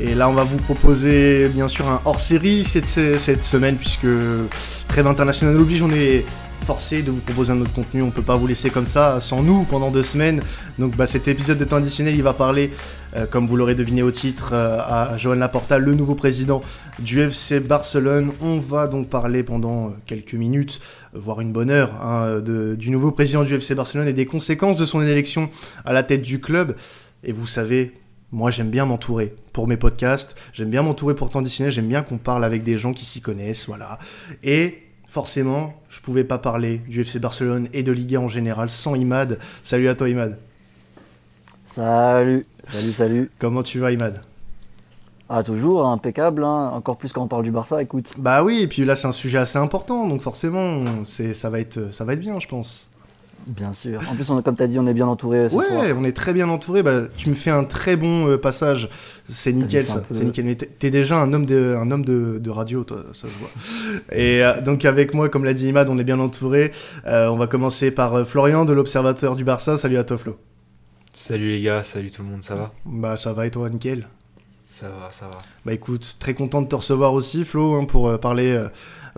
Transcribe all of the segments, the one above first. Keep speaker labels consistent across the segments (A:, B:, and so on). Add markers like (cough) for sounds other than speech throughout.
A: Et là, on va vous proposer bien sûr un hors-série cette, semaine, puisque Trêve international oblige, on est forcé de vous proposer un autre contenu. On peut pas vous laisser comme ça sans nous pendant deux semaines. Donc bah, cet épisode de temps additionnel, il va parler, euh, comme vous l'aurez deviné au titre, euh, à Johan Laporta, le nouveau président du FC Barcelone. On va donc parler pendant euh, quelques minutes, voire une bonne heure, hein, du nouveau président du FC Barcelone et des conséquences de son élection à la tête du club. Et vous savez, moi j'aime bien m'entourer pour mes podcasts, j'aime bien m'entourer pour temps j'aime bien qu'on parle avec des gens qui s'y connaissent, voilà. Et forcément, je pouvais pas parler du FC Barcelone et de Ligue 1 en général sans Imad. Salut à toi Imad.
B: Salut, salut, salut.
A: Comment tu vas Imad?
B: Ah, toujours, impeccable, hein. encore plus quand on parle du Barça, écoute.
A: Bah oui, et puis là c'est un sujet assez important, donc forcément, c'est, ça, va être, ça va être bien, je pense.
B: Bien sûr. En plus, on, comme tu as dit, on est bien entouré. Ce
A: ouais, on est très bien entouré. Bah, tu me fais un très bon euh, passage. C'est nickel, ça. C'est nickel. Mais t'es déjà un homme de, un homme de, radio, toi, ça se voit. Et euh, donc, avec moi, comme l'a dit Imad, on est bien entouré. Euh, on va commencer par Florian de l'Observateur du Barça. Salut à toi, Flo.
C: Salut les gars, salut tout le monde, ça va?
A: Bah, ça va et toi, nickel?
C: Ça va, ça va.
A: Bah, écoute, très content de te recevoir aussi, Flo, hein, pour parler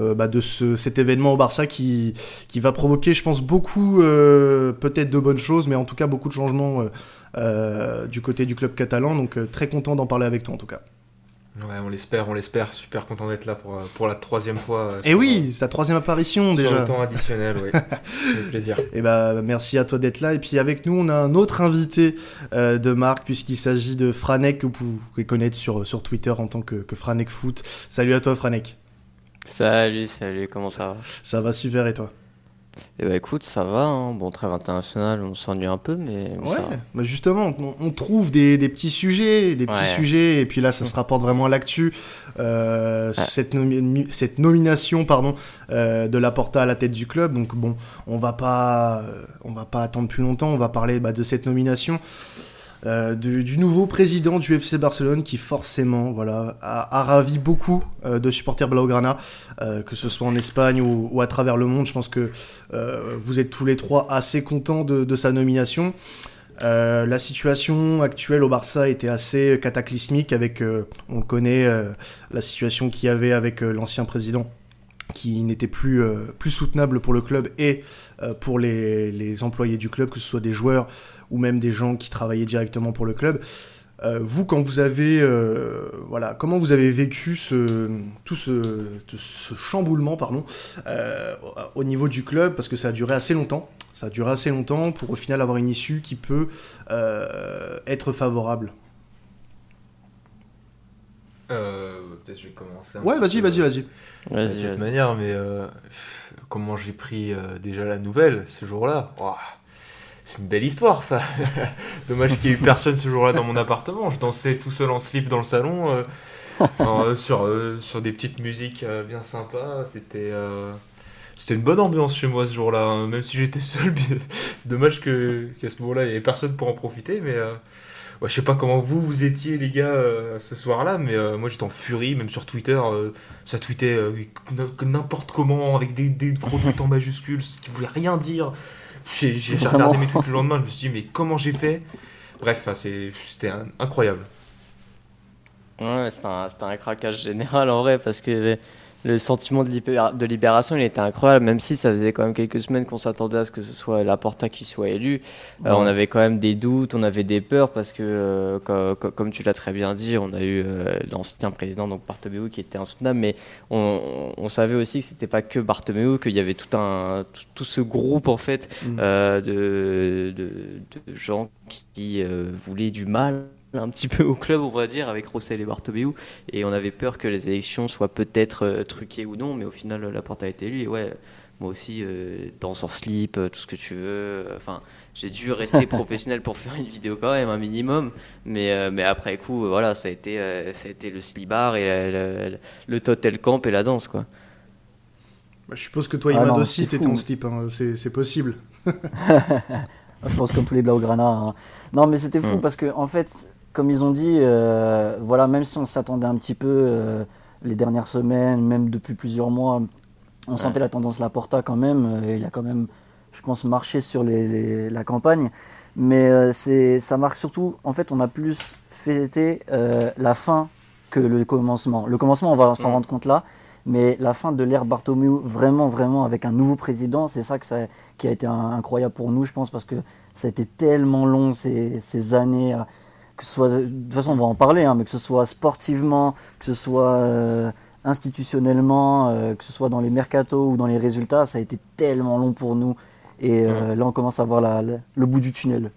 A: euh, bah, de ce, cet événement au Barça qui, qui va provoquer, je pense, beaucoup, euh, peut-être de bonnes choses, mais en tout cas beaucoup de changements euh, du côté du club catalan. Donc très content d'en parler avec toi en tout cas.
C: Ouais, on l'espère, on l'espère. Super content d'être là pour, pour la troisième fois.
A: Et eh oui, c'est ta troisième apparition déjà.
C: Sur le temps additionnel, oui. C'est (laughs) plaisir.
A: Et eh bah, merci à toi d'être là. Et puis avec nous, on a un autre invité de marque, puisqu'il s'agit de Franek, que vous pouvez connaître sur, sur Twitter en tant que, que Franek Foot. Salut à toi, Franek.
D: Salut, salut, comment ça va?
A: Ça va super et toi?
D: Eh bah écoute, ça va, hein. bon, trêve international, on s'ennuie un peu, mais.
A: ouais, bah justement, on, trouve des, petits sujets, des petits sujets, et puis là, ça se (laughs) rapporte vraiment à l'actu. Euh, cette, cette, nomination pardon, euh, de Laporta à la tête du club, donc bon, on va pas, euh, on va pas attendre plus longtemps, on va parler bah, de cette nomination. Euh, du, nouveau président du FC Barcelone qui forcément voilà a, ravi beaucoup euh, de supporters blaugrana, euh, que ce soit en Espagne ou, à travers le monde. Je pense que vous êtes tous les trois assez contents de, sa nomination. la situation actuelle au Barça était assez cataclysmique avec, on connaît, la situation qu'il y avait avec l'ancien président qui n'était plus, plus soutenable pour le club et pour les, les, employés du club, que ce soit des joueurs ou même des gens qui travaillaient directement pour le club. Euh, vous, quand vous avez, euh, voilà, comment vous avez vécu ce, tout ce, ce chamboulement, pardon, euh, au niveau du club, parce que ça a duré assez longtemps. Ça a duré assez longtemps pour au final avoir une issue qui peut être favorable.
C: Peut-être je vais commencer.
A: ouais, vas-y, vas-y, vas-y.
C: De toute manière, mais comment j'ai pris déjà la nouvelle ce jour-là c'est une belle histoire, ça. (laughs) Dommage qu'il n'y ait eu personne ce jour-là dans mon appartement. Je dansais tout seul en slip dans le salon, euh, euh, sur, euh, sur des petites musiques bien sympas. C'était c'était une bonne ambiance chez moi ce jour-là, hein. même si j'étais seul. c'est dommage qu'à ce moment-là, il n'y ait personne pour en profiter. Mais ouais, je sais pas comment vous, vous étiez, les gars, ce soir-là, mais moi j'étais en furie, même sur Twitter. ça tweetait n'importe comment, avec des, des gros tweets en majuscules, qui voulaient rien dire. J'ai regardé mes trucs le lendemain, je me suis dit, mais comment j'ai fait? Bref, c'était incroyable.
D: Ouais, c'était un, un, craquage général en vrai, parce que le sentiment de, de, libération, il était incroyable, même si ça faisait quand même quelques semaines qu'on s'attendait à ce que ce soit Laporta qui soit élu. Euh, on avait quand même des doutes, on avait des peurs, parce que, euh, comme, tu l'as très bien dit, on a eu euh, l'ancien président, donc Bartomeu, qui était insoutenable, mais on, savait aussi que c'était pas que Bartomeu, qu'il y avait tout, un, tout, ce groupe, en fait, mm. de, de, gens qui voulaient du mal un petit peu au (laughs) club, on va dire, avec Rossel et Bartomeu. Et on avait peur que les élections soient peut-être euh, truquées ou non, mais au final, la porte a été élue. Et ouais, moi aussi, euh, dans son slip, euh, tout ce que tu veux. Enfin, j'ai dû rester (laughs) professionnel pour faire une vidéo quand même, un minimum. Mais, mais après coup, voilà, ça a été, ça a été le slibard et le totel camp et la danse, quoi.
A: Bah, je suppose que toi, ah Imad aussi, t'étais en slip, hein. c'est possible. (laughs)
B: je pense comme tous les Blaugrana. Hein. Non, mais c'était fou mm. parce que, en fait, comme ils ont dit, euh, voilà, même si on s'attendait un petit peu euh, les dernières semaines, même depuis plusieurs mois, on sentait la tendance Laporta quand même. Euh, il a quand même, je pense, marché sur la campagne. Mais c'est, ça marque surtout, en fait, on a plus fêter la fin que le commencement. Le commencement, on va s'en rendre compte là, mais la fin de l'ère Bartomeu, vraiment, vraiment, avec un nouveau président, c'est ça, que ça qui a été incroyable pour nous, je pense, parce que ça a été tellement long ces, ces années. Que ce soit, de toute façon, on va en parler, hein, mais que ce soit sportivement, que ce soit euh, institutionnellement, euh, que ce soit dans les mercatos ou dans les résultats, ça a été tellement long pour nous. Et euh, là, on commence à voir la, le bout du tunnel.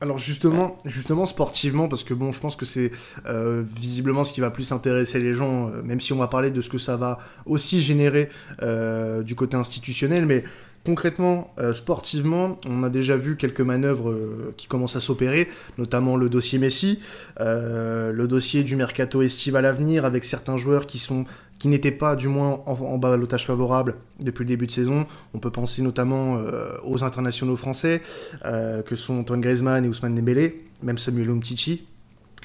A: Alors justement, justement sportivement, parce que bon, je pense que c'est euh, visiblement ce qui va plus intéresser les gens, euh, même si on va parler de ce que ça va aussi générer euh, du côté institutionnel, mais concrètement, sportivement, on a déjà vu quelques manœuvres qui commencent à s'opérer, notamment le dossier Messi, le dossier du mercato estival à l'avenir, avec certains joueurs qui n'étaient pas du moins en, en balotage favorable depuis le début de saison. On peut penser notamment euh, aux internationaux français, euh, que sont Antoine Griezmann et Ousmane Dembélé, même Samuel Umtiti,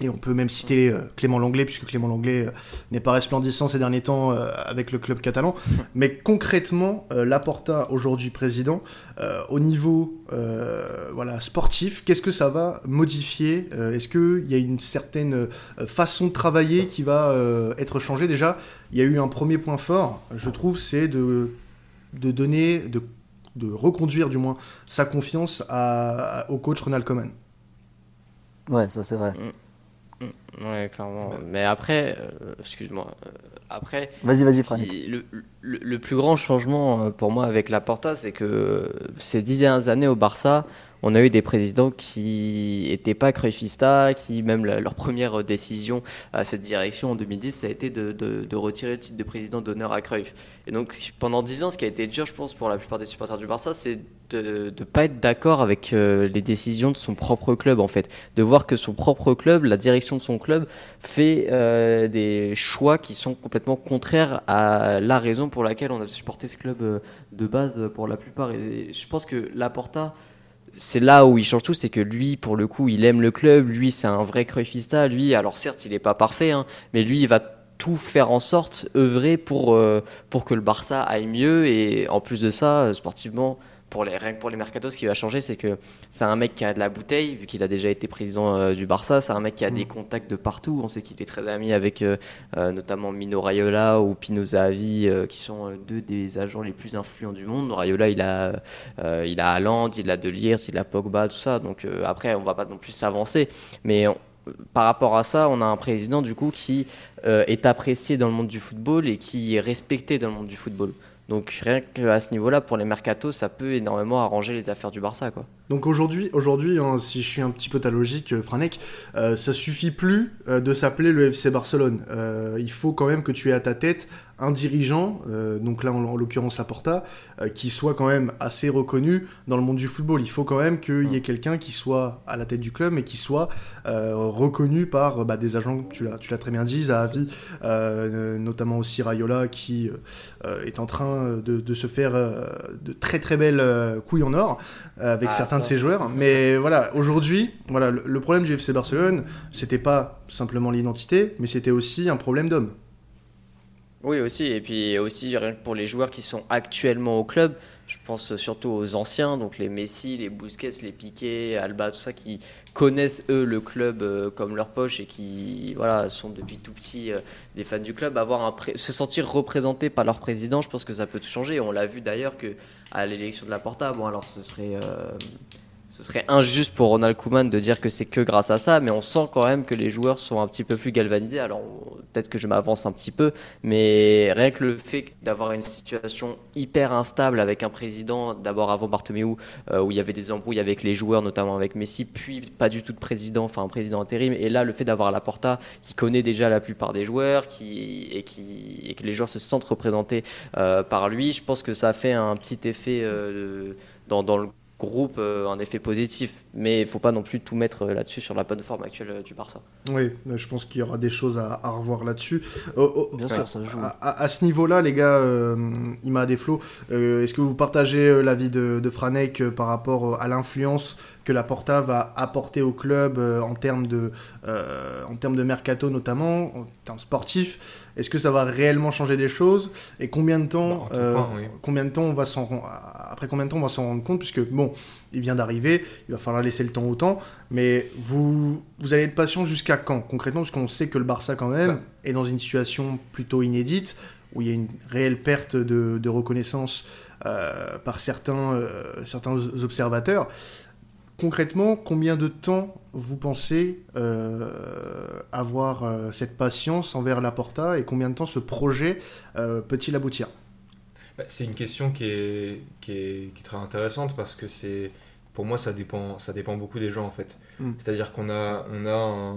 A: et on peut même citer euh, Clément Langlais, puisque Clément Langlais euh, n'est pas resplendissant ces derniers temps euh, avec le club catalan. Mais concrètement, Laporta, aujourd'hui président, au niveau voilà, sportif, qu'est-ce que ça va modifier Est-ce qu'il y a une certaine façon de travailler qui va être changée? Déjà, il y a eu un premier point fort, je trouve, c'est de, de donner, de, de reconduire du moins sa confiance à, au coach Ronald Koeman.
B: Ouais, ça c'est vrai. Mm.
D: Mm, ouais, clairement. Mais après, euh, excuse-moi, euh, après.
B: Vas-y, vas-y,
D: le, le, le, plus grand changement euh, pour moi avec la Porta, c'est que ces dix dernières années au Barça, on a eu des présidents qui n'étaient pas Cruyffista, qui même leur première décision à cette direction en 2010, ça a été de retirer le titre de président d'honneur à Cruyff. Et donc pendant dix ans, ce qui a été dur, je pense, pour la plupart des supporters du Barça, c'est de ne pas être d'accord avec euh, les décisions de son propre club, en fait. De voir que son propre club, la direction de son club, fait euh, des choix qui sont complètement contraires à la raison pour laquelle on a supporté ce club euh, de base pour la plupart. Et je pense que Laporta c'est là où il change tout, c'est que lui, pour le coup, il aime le club. Lui, c'est un vrai Cruyffista. Lui, alors certes, il n'est pas parfait, hein, mais lui, il va tout faire en sorte, œuvrer pour, euh, pour que le Barça aille mieux. Et en plus de ça, euh, sportivement, pour les, rien que pour les mercatos, ce qui va changer, c'est que c'est un mec qui a de la bouteille, vu qu'il a déjà été président euh, du Barça. C'est un mec qui a des mm. contacts de partout. On sait qu'il est très ami avec euh, euh, notamment Mino Raiola ou Pino Zahavi, qui sont deux des agents les plus influents du monde. Raiola, il a, il a Haaland, il a De Ligt, il a Pogba, tout ça. Donc après, on va pas non plus s'avancer. Mais par rapport à ça, on a un président du coup qui est apprécié dans le monde du football et qui est respecté dans le monde du football. Donc rien qu'à ce niveau-là, pour les mercatos, ça peut énormément arranger les affaires du Barça. Quoi.
A: Donc aujourd'hui, hein, si je suis un petit peu ta logique, euh, Franek, euh, ça suffit plus euh, de s'appeler le FC Barcelone. il faut quand même que tu aies à ta tête un dirigeant, euh, donc là en, l'occurrence l'occurrence Laporta, euh, qui soit quand même assez reconnu dans le monde du football. Il faut quand même qu'il y ait quelqu'un qui soit à la tête du club, mais qui soit euh, reconnu par bah, des agents, tu l'as, très bien dit, Zahavi, notamment aussi Rayola, qui est en train de, se faire de très très belles couilles en or avec ah, certains de ses joueurs. Mais voilà, aujourd'hui, voilà, le, le problème du FC Barcelone, c'était pas simplement l'identité, mais c'était aussi un problème d'homme.
D: Oui, aussi. Et puis aussi, pour les joueurs qui sont actuellement au club, je pense surtout aux anciens, donc les Messi, les Busquets, les Piqué, Alba, tout ça, qui connaissent eux le club euh, comme leur poche et qui voilà, sont depuis tout petit euh, des fans du club. Avoir un se sentir représenté par leur président, je pense que ça peut tout changer. On l'a vu d'ailleurs que à l'élection de la Porta, bon alors ce serait. Euh, ce serait injuste pour Ronald Koeman de dire que c'est que grâce à ça, mais on sent quand même que les joueurs sont un petit peu plus galvanisés. Alors peut-être que je m'avance un petit peu, mais rien que le fait d'avoir une situation hyper instable avec un président, d'abord avant Bartomeu, euh, où il y avait des embrouilles avec les joueurs, notamment avec Messi, puis pas du tout de président, enfin un président intérim, et là le fait d'avoir Laporta qui connaît déjà la plupart des joueurs, qui et qui et que les joueurs se sentent représentés euh, par lui, je pense que ça fait un petit effet euh, dans le groupe euh, un effet positif. Mais il faut pas non plus tout mettre euh, là-dessus sur la bonne forme actuelle euh, du Barça.
A: Oui, je pense qu'il y aura des choses à, revoir là-dessus. à, ce niveau-là, les gars, il m'a des flots. Est-ce que vous partagez l'avis de, de Franek par rapport à l'influence que la Porta va apporter au club en termes de, en termes de mercato notamment, en termes sportifs. Est-ce que ça va réellement changer des choses Et combien de temps, bah, combien de temps on va s'en après combien de temps on va s'en rendre compte Puisque bon, il vient d'arriver, il va falloir laisser le temps au temps, mais vous, vous allez être patient jusqu'à quand concrètement Parce qu'on sait que le Barça, quand même, est dans une situation plutôt inédite, où il y a une réelle perte de, reconnaissance euh, par certains, euh, certains observateurs. Concrètement, combien de temps vous pensez euh, avoir cette patience envers la Porta et combien de temps ce projet peut-il aboutir?
C: Bah, C'est une question qui est, qui est, très intéressante parce que c'est pour moi ça dépend, ça dépend beaucoup des gens en fait. Hmm. C'est-à-dire qu'on a, on a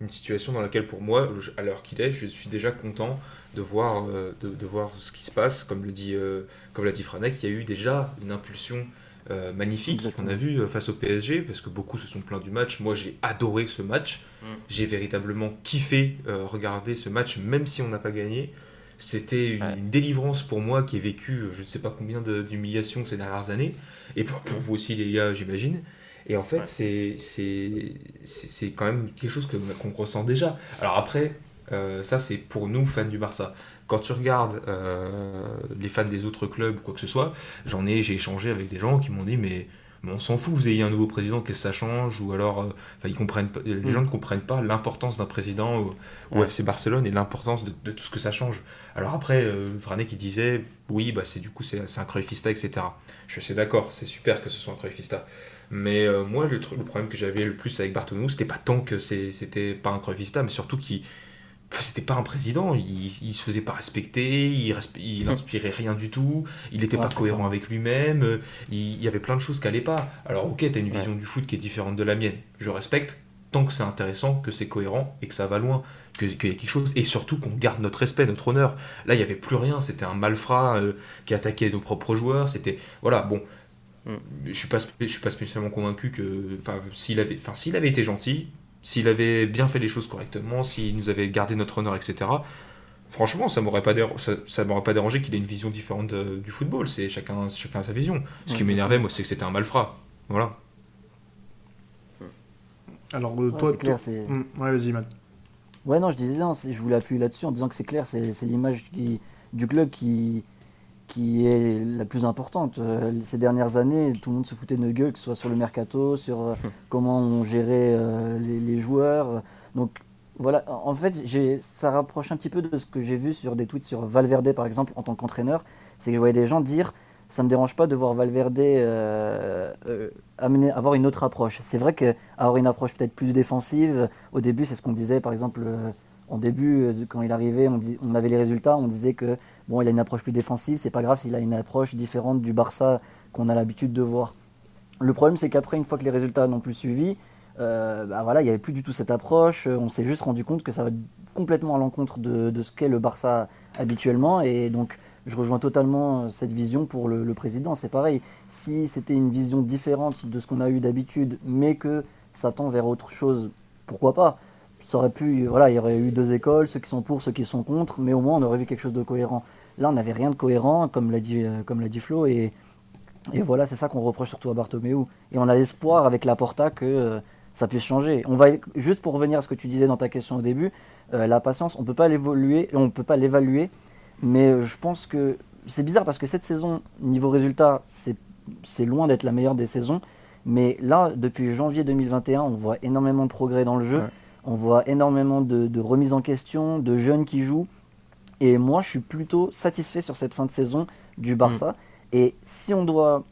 C: une situation dans laquelle pour moi, à l'heure qu'il est, je suis déjà content de voir, euh, de, voir ce qui se passe. Comme le dit, euh, comme l'a dit Franek, il y a eu déjà une impulsion euh, magnifique qu'on a vu face au PSG, parce que beaucoup se sont plaints du match. Moi, j'ai adoré ce match. Mm. J'ai véritablement kiffé regarder ce match, même si on n'a pas gagné. C'était une, délivrance pour moi qui ai vécu je ne sais pas combien d'humiliations ces dernières années, et pour, vous aussi les gars, j'imagine. Et en fait, c'est c'est quand même quelque chose qu'on ressent déjà. Alors après, euh, ça, c'est pour nous, fans du Barça. Quand tu regardes euh, les fans des autres clubs ou quoi que ce soit, j'en ai, j'ai échangé avec des gens qui m'ont dit mais, on s'en fout, vous ayez un nouveau président, qu'est-ce que ça change? Ou alors, euh, ils comprennent les mm. gens ne comprennent pas l'importance d'un président au, FC Barcelone et l'importance de, tout ce que ça change. Alors après, Vrané qui disait oui, bah c'est du coup c'est un Cruyffista, etc. Je suis d'accord, c'est super que ce soit un Cruyffista. Mais moi, le, le problème que j'avais le plus avec Bartomeu, c'était pas tant que c'était pas un Cruyffista, mais surtout qu'il c'était pas un président, il, il, se faisait pas respecter, il, il hmm. inspirait rien du tout, il n'était pas cohérent avec lui-même, euh, il, y avait plein de choses qui allaient pas. Alors ok, t'as une vision du foot qui est différente de la mienne, je respecte, tant que c'est intéressant, que c'est cohérent et que ça va loin, qu'il y a quelque chose, et surtout qu'on garde notre respect, notre honneur. Là, il y avait plus rien, c'était un malfrat euh, qui attaquait nos propres joueurs, c'était... Voilà, bon, hmm. je suis pas, je suis pas spécialement convaincu que... Enfin, s'il avait, s'il avait été gentil, s'il avait bien fait les choses correctement, s'il nous avait gardé notre honneur, etc., franchement, ça m'aurait pas, ça, m'aurait pas dérangé qu'il ait une vision différente du football. C'est chacun, chacun a sa vision. Ce qui m'énervait, moi, c'est que c'était un malfrat. Voilà.
A: Alors, euh, toi, clair, hum, ouais, vas-y, man.
B: Ouais, non, je disais, non, je voulais appuyer là-dessus en disant que c'est clair, c'est l'image du club qui, qui est la plus importante. Euh, ces dernières années, tout le monde se foutait de nos gueules, que ce soit sur le mercato, sur euh, comment on gérait euh, les, joueurs. Donc voilà, en fait, ça rapproche un petit peu de ce que j'ai vu sur des tweets sur Valverde, par exemple, en tant qu'entraîneur. C'est que je voyais des gens dire ça me dérange pas de voir Valverde amener, avoir une autre approche. C'est vrai qu'avoir une approche peut-être plus défensive, au début, c'est ce qu'on disait, par exemple, en début, quand il arrivait, on, on avait les résultats, on disait que Bon, il a une approche plus défensive, c'est pas grave s'il a une approche différente du Barça qu'on a l'habitude de voir. Le problème, c'est qu'après, une fois que les résultats n'ont plus suivi, euh, bah voilà, il n'y avait plus du tout cette approche. On s'est juste rendu compte que ça va complètement à l'encontre de, ce qu'est le Barça habituellement. Et donc, je rejoins totalement cette vision pour le, président. C'est pareil. Si c'était une vision différente de ce qu'on a eu d'habitude, mais que ça tend vers autre chose, pourquoi pas? Pu, voilà, il y aurait eu deux écoles, ceux qui sont pour, ceux qui sont contre, mais au moins on aurait vu quelque chose de cohérent. Là, on n'avait rien de cohérent, comme l'a dit, euh, comme l'a dit Flo, et, et voilà, c'est ça qu'on reproche surtout à Bartomeu. Et on a l'espoir avec la Porta que euh, ça puisse changer. On va juste pour revenir à ce que tu disais dans ta question au début, euh, la patience, on peut pas l'évoluer, on peut pas l'évaluer, mais je pense que c'est bizarre parce que cette saison, niveau résultat, c'est loin d'être la meilleure des saisons. Mais là, depuis janvier 2021, on voit énormément de progrès dans le jeu. On voit énormément de, de remises en question, de jeunes qui jouent. Et moi, je suis plutôt satisfait sur cette fin de saison du Barça. Mm. Et si on doit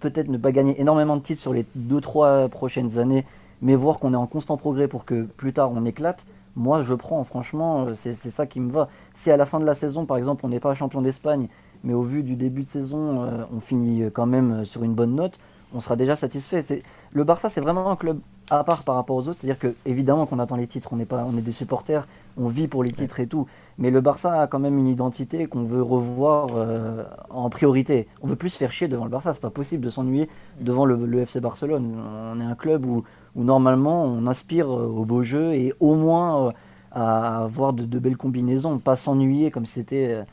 B: peut-être ne pas gagner énormément de titres sur les 2-3 prochaines années, mais voir qu'on est en constant progrès pour que plus tard on éclate, moi je prends, franchement, c'est ça qui me va. Si à la fin de la saison, par exemple, on n'est pas champion d'Espagne, mais au vu du début de saison, euh, on finit quand même sur une bonne note, on sera déjà satisfait. Le Barça, c'est vraiment un club à part par rapport aux autres. C'est-à-dire que évidemment qu'on attend les titres, on est pas, on est des supporters, on vit pour les titres et tout. Mais le Barça a quand même une identité qu'on veut revoir euh, en priorité. On veut plus se faire chier devant le Barça. C'est pas possible de s'ennuyer devant le, FC Barcelone. On est un club où, où, normalement on aspire euh, au beau jeu et au moins euh, à avoir de, belles combinaisons, pas s'ennuyer comme si c'était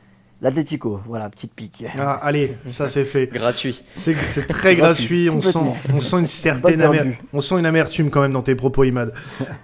B: L'Atlético, voilà, petite pique.
A: Ah, allez, ça c'est fait.
D: Gratuit.
A: C'est c'est très gratuit, on sent, on sent une certaine
B: Pas perdu.
A: amer- on sent une amertume quand même dans tes propos, Imad.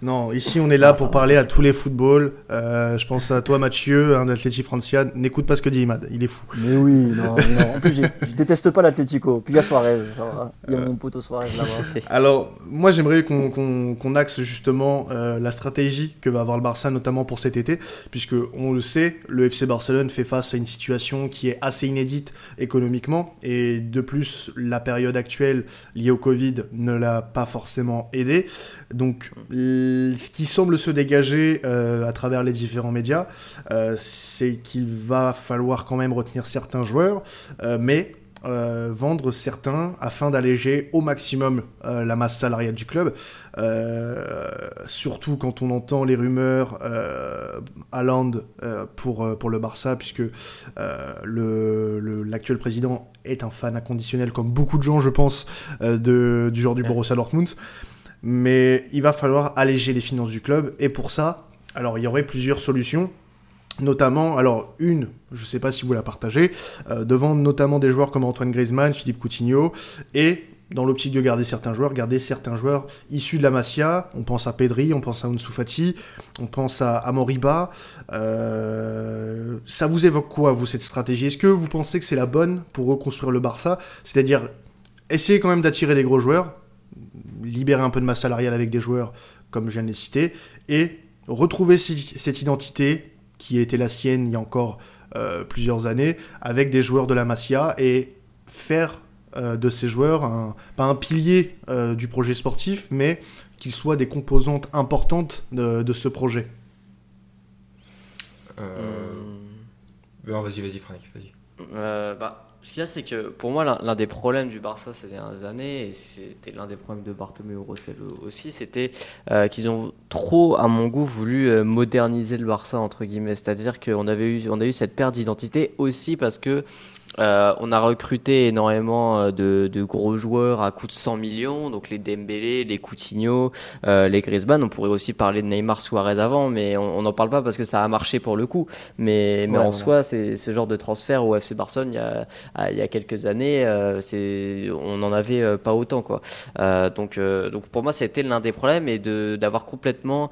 A: Non, ici on est là
B: Ah,
A: pour parler à tous les footballs. Euh, je pense à toi, Mathieu, un Atleti Francia. N'écoute pas ce que dit Imad, il est fou.
B: Mais oui, non, mais non. En plus, j'ai- je déteste pas l'Atlético. Puis il y a Suarez. genre, Il y a mon poteau Suarez là-bas. (laughs)
A: Alors, moi j'aimerais qu'on qu'on- qu'on axe justement euh, la stratégie que va avoir le Barça, notamment pour cet été, puisque on le sait, le FC Barcelone fait face à une situation qui est assez inédite économiquement, et de plus, la période actuelle liée au Covid ne l'a pas forcément aidé. Donc, ce qui semble se dégager euh, à travers les différents médias, euh, c'est qu'il va falloir quand même retenir certains joueurs, euh, mais euh, vendre certains afin d'alléger au maximum euh, la masse salariale du club. Euh, surtout quand on entend les rumeurs Haaland euh, pour, pour le Barça, puisque le- l'actuel président est un fan inconditionnel, comme beaucoup de gens, je pense, de, du genre du. Borussia Dortmund. Mais il va falloir alléger les finances du club, et pour ça, alors il y aurait plusieurs solutions. Notamment, alors une, je ne sais pas si vous la partagez, euh, de vendre notamment des joueurs comme Antoine Griezmann, Philippe Coutinho, et dans l'optique de garder certains joueurs, garder certains joueurs issus de la Masia. On pense à Pedri, on pense à Ansu Fati, on pense à, à Moriba. Euh, ça vous évoque quoi, vous, cette stratégie? Est-ce que vous pensez que c'est la bonne pour reconstruire le Barça? C'est-à-dire essayer quand même d'attirer des gros joueurs, libérer un peu de masse salariale avec des joueurs comme je viens de les citer, et retrouver cette identité qui était la sienne il y a encore euh, plusieurs années, avec des joueurs de la Masia, et faire euh, de ces joueurs un- pas un pilier euh, du projet sportif, mais qu'ils soient des composantes importantes de, de ce projet.
C: Euh... Vas-y, vas-y, Franck, vas-y.
D: Euh, bah, ce qu'il y a, c'est que pour moi, l'un des problèmes du Barça ces dernières années, et c'était l'un des problèmes de Bartomeu Rossell aussi, c'était euh, qu'ils ont trop, à mon goût, voulu euh, moderniser le Barça, entre guillemets. C'est-à-dire qu'on avait eu, on a eu cette perte d'identité aussi parce que euh, on a recruté énormément euh, de, de gros joueurs à coût de 100 millions, donc les Dembélé, les Coutinho, euh, les Griezmann. On pourrait aussi parler de Neymar, Suarez avant, mais on n'en parle pas parce que ça a marché pour le coup. Mais, mais
B: Ouais,
D: en
B: voilà.
D: soi, c'est ce genre de transfert au FC Barcelone il y a, à- il y a quelques années, euh, c'est on n'en avait pas autant quoi. Euh, donc euh, donc pour moi, été l'un des problèmes et de d'avoir complètement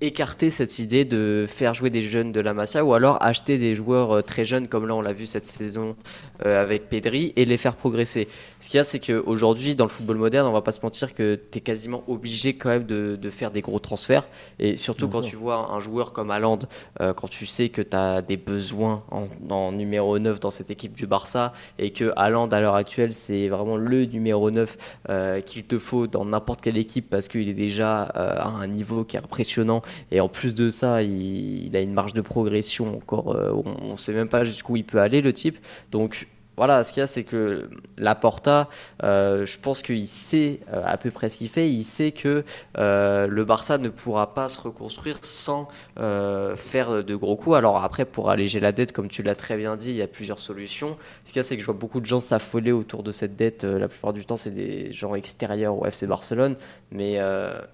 D: écarté cette idée de faire jouer des jeunes de la Masia ou alors acheter des joueurs euh, très jeunes comme là on l'a vu cette saison euh, avec Pedri et les faire progresser. Ce qu'il y a c'est qu'aujourd'hui dans le football moderne on va pas se mentir que tu es quasiment obligé quand même de, de faire des gros transferts et surtout
B: Bien
D: quand
B: sûr.
D: tu vois un joueur comme Haaland euh, quand tu sais que tu as des besoins en, en numéro 9 dans cette équipe du Barça et que Haaland à l'heure actuelle c'est vraiment le numéro 9 euh, qu'il te faut dans n'importe quelle équipe parce qu'il est déjà euh, à un niveau qui est impressionnant et en plus de ça il, a une marge de progression encore euh, on ne sait même pas jusqu'où il peut aller le type. Donc voilà, ce qu'il y a, c'est que Laporta, euh, je pense qu'il sait euh, à peu près ce qu'il fait. Il sait que euh, le Barça ne pourra pas se reconstruire sans euh, faire de gros coups. Alors après, pour alléger la dette, comme tu l'as très bien dit, il y a plusieurs solutions. Ce qu'il y a, c'est que je vois beaucoup de gens s'affoler autour de cette dette. La plupart du temps, c'est des gens extérieurs au FC Barcelone. Mais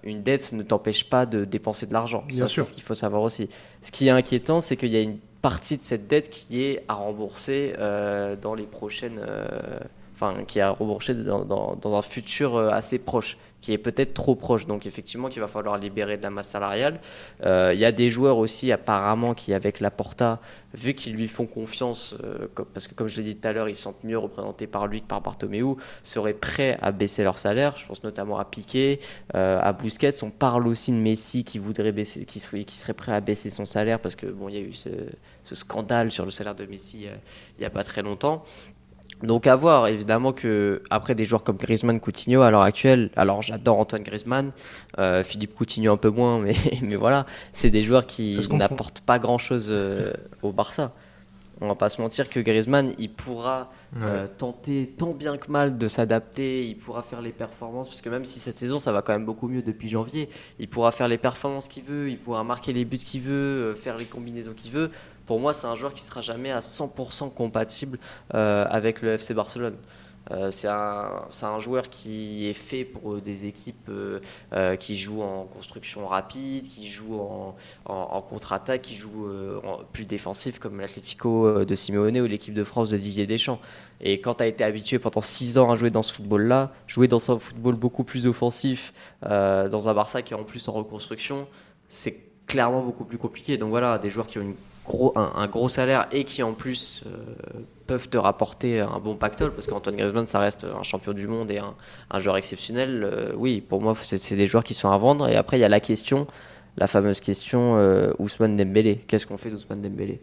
D: une dette ne t'empêche pas de dépenser de l'argent.
A: Bien
D: Ça,
A: sûr.
D: C'est ce qu'il faut savoir aussi. Ce qui est inquiétant, c'est qu'il y a une partie de cette dette qui est à rembourser euh, dans les prochaines. euh, Enfin, qui est à rembourser dans, dans- un futur euh, assez proche, qui est peut-être trop proche. Donc, effectivement, qu'il va falloir libérer de la masse salariale. Euh, Il y a des joueurs aussi, apparemment, qui, avec la Porta, vu qu'ils lui font confiance, euh, parce que, comme je l'ai dit tout à l'heure, ils se sentent mieux représentés par lui que par Bartomeu, seraient prêts à baisser leur salaire. Je pense notamment à Piqué, euh, à Busquets. On parle aussi de Messi qui voudrait baisser, qui serait, prêt à baisser son salaire parce que bon, il y a eu ce, ce scandale sur le salaire de Messi il y a pas très longtemps. Donc à voir, évidemment que après des joueurs comme Griezmann, Coutinho à l'heure actuelle, alors j'adore Antoine Griezmann, euh, Philippe Coutinho un peu moins, mais, (laughs) mais voilà, c'est des joueurs qui n'apportent pas grand chose au Barça. On va pas se mentir que Griezmann, il pourra euh, tenter tant bien que mal de s'adapter, il pourra faire les performances, parce que même si cette saison ça va quand même beaucoup mieux depuis janvier, il pourra faire les performances qu'il veut, il pourra marquer les buts qu'il veut, euh, faire les combinaisons qu'il veut. Pour moi, c'est un joueur qui sera jamais à 100% compatible euh, avec le FC Barcelone. Euh, c'est un, joueur qui est fait pour des équipes euh, qui jouent en construction rapide, qui jouent en, contre-attaque, qui jouent en plus défensif comme l'Atlético de Simeone ou l'équipe de France de Didier Deschamps. Et quand tu as été habitué pendant 6 ans à jouer dans ce football-là, jouer dans un football beaucoup plus offensif, dans un Barça qui est en plus en reconstruction, c'est clairement beaucoup plus compliqué. Donc voilà, des joueurs qui ont une gros, un, gros salaire et qui en plus euh, peuvent te rapporter un bon pactole, parce qu'Antoine Griezmann, ça reste un champion du monde et un, joueur exceptionnel. Euh, oui, pour moi, c'est des joueurs qui sont à vendre. Et après, il y a la question, la fameuse question euh, Ousmane Dembélé. Qu'est-ce qu'on fait d'Ousmane Dembélé?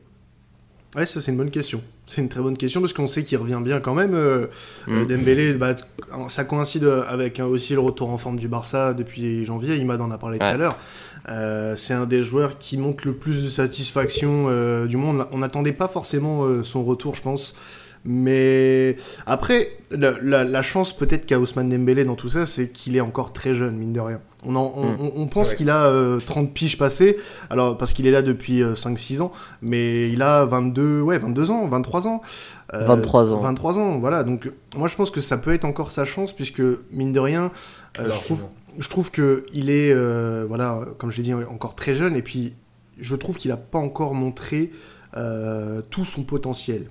A: Ouais, ça c'est une bonne question. C'est une très bonne question parce qu'on sait qu'il revient bien quand même. Mm. Dembélé, bah, ça coïncide avec aussi le retour en forme du Barça depuis janvier. Imad en a parlé tout à l'heure. Euh, c'est un des joueurs qui montre le plus de satisfaction euh, du monde. On n'attendait pas forcément euh, son retour, je pense. Mais après, la, chance peut-être qu'a Ousmane Dembélé dans tout ça, c'est qu'il est encore très jeune, mine de rien. On, on, hmm. pense qu'il a 30 piges passées, alors parce qu'il est là depuis 5-6 ans, mais il a 22, ouais, 22 ans, 23 ans.
D: 23 ans.
A: 23 ans, voilà. Donc moi je pense que ça peut être encore sa chance, puisque mine de rien, je trouve je trouve que il est, euh, voilà, comme je l'ai dit, encore très jeune, et puis je trouve qu'il n'a pas encore montré euh, tout son potentiel.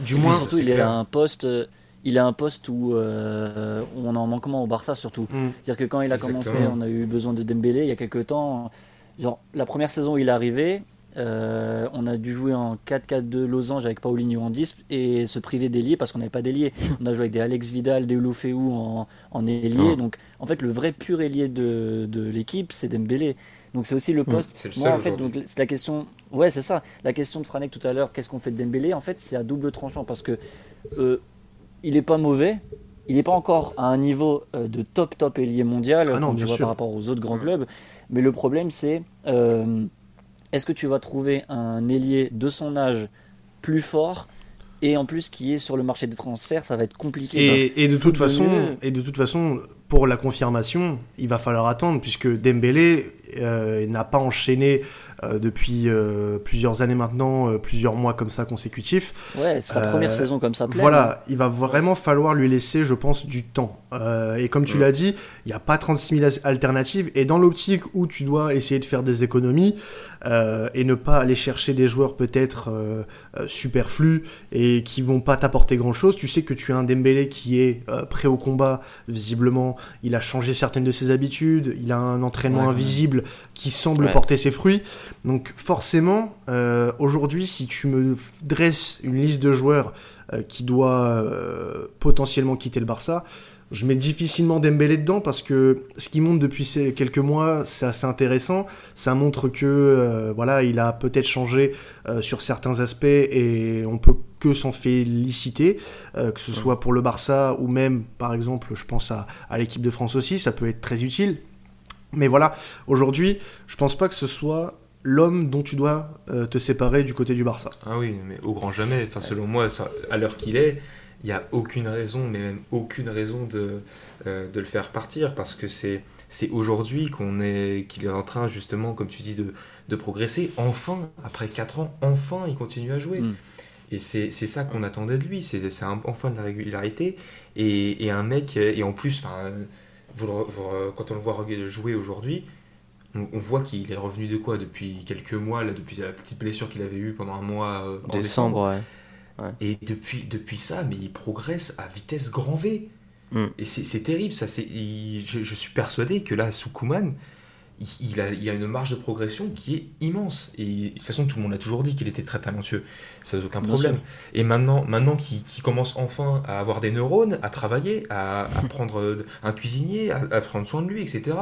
B: Du moins, surtout, il est à un poste. Il a un poste où euh, on en manquement au Barça surtout. Mm. C'est-à-dire que quand il a commencé, on a eu besoin de Dembélé il y a quelques temps. Genre la première saison où il est arrivé, euh, on a dû jouer en 4-4-2 losange avec Paulinho en 10 et se priver d'ailier parce qu'on n'avait pas d'ailier. (laughs) On a joué avec des Alex Vidal, des Ulufeu en, en ailier. Donc en fait, le vrai pur ailier de, de l'équipe, c'est Dembélé. Donc c'est aussi le hmm. poste. Moi, en fait, c'est la question. Ouais, c'est ça. La question de Franek tout à l'heure, qu'est-ce qu'on fait de Dembélé? En fait, c'est à double tranchant parce que euh, il est pas mauvais. Il n'est pas encore à un niveau euh, de top top ailier mondial, ah non, par rapport aux autres grands clubs. Mais le problème, c'est est-ce que tu vas trouver un ailier de son âge plus fort et en plus qui est sur le marché des transferts, ça va être compliqué.
A: Et, de toute façon, et de toute façon, pour la confirmation, il va falloir attendre puisque Dembélé euh, n'a pas enchaîné euh, depuis euh, plusieurs années maintenant, plusieurs mois comme ça consécutifs.
B: Ouais, sa première saison comme ça.
A: voilà, il va vraiment falloir lui laisser, je pense, du temps. et comme tu l'as dit, il n'y a pas 36 000 alternatives. Et dans l'optique où tu dois essayer de faire des économies et ne pas aller chercher des joueurs peut-être superflus et qui vont pas t'apporter grand-chose, tu sais que tu as un Dembélé qui est prêt au combat, visiblement. Il a changé certaines de ses habitudes, il a un entraînement invisible qui semble porter ses fruits. Donc forcément, euh, aujourd'hui, si tu me dresses une liste de joueurs euh, qui doit euh, potentiellement quitter le Barça, je mets difficilement Dembélé dedans parce que ce qu'il montre depuis ces quelques mois, c'est assez intéressant. Ça montre que voilà, il a peut-être changé sur certains aspects et on peut que s'en féliciter, que ce soit pour le Barça ou même, par exemple, je pense à l'équipe de France aussi, ça peut être très utile. Mais voilà, aujourd'hui, je pense pas que ce soit l'homme dont tu dois euh, te séparer du côté du Barça.
C: Ah oui, mais au grand jamais. Enfin, selon moi, à l'heure qu'il est, il n'y a aucune raison, mais même aucune raison de, euh, de le faire partir parce que c'est c'est aujourd'hui qu'on est qu'il est en train justement, comme tu dis, de, de progresser. Enfin, après 4 ans, enfin, il continue à jouer. Mm. Et c'est ça qu'on attendait de lui. C'est enfin de la régularité et, et, un mec et en plus, enfin quand on le voit jouer aujourd'hui, on, voit qu'il est revenu de quoi depuis quelques mois, là, depuis la petite blessure qu'il avait eue pendant un mois euh, en décembre. Et depuis, depuis ça, mais il progresse à vitesse grand V. Mm. Et c'est terrible, ça. Je, je, suis persuadé que là, sous Kuman, il, a, il a une marge de progression qui est immense. Et de toute façon, tout le monde a toujours dit qu'il était très talentueux. Ça n'a aucun problème. Et maintenant, maintenant qu'il commence enfin à avoir des neurones, à travailler, à, (laughs) prendre un cuisinier, à, prendre soin de lui, etc.,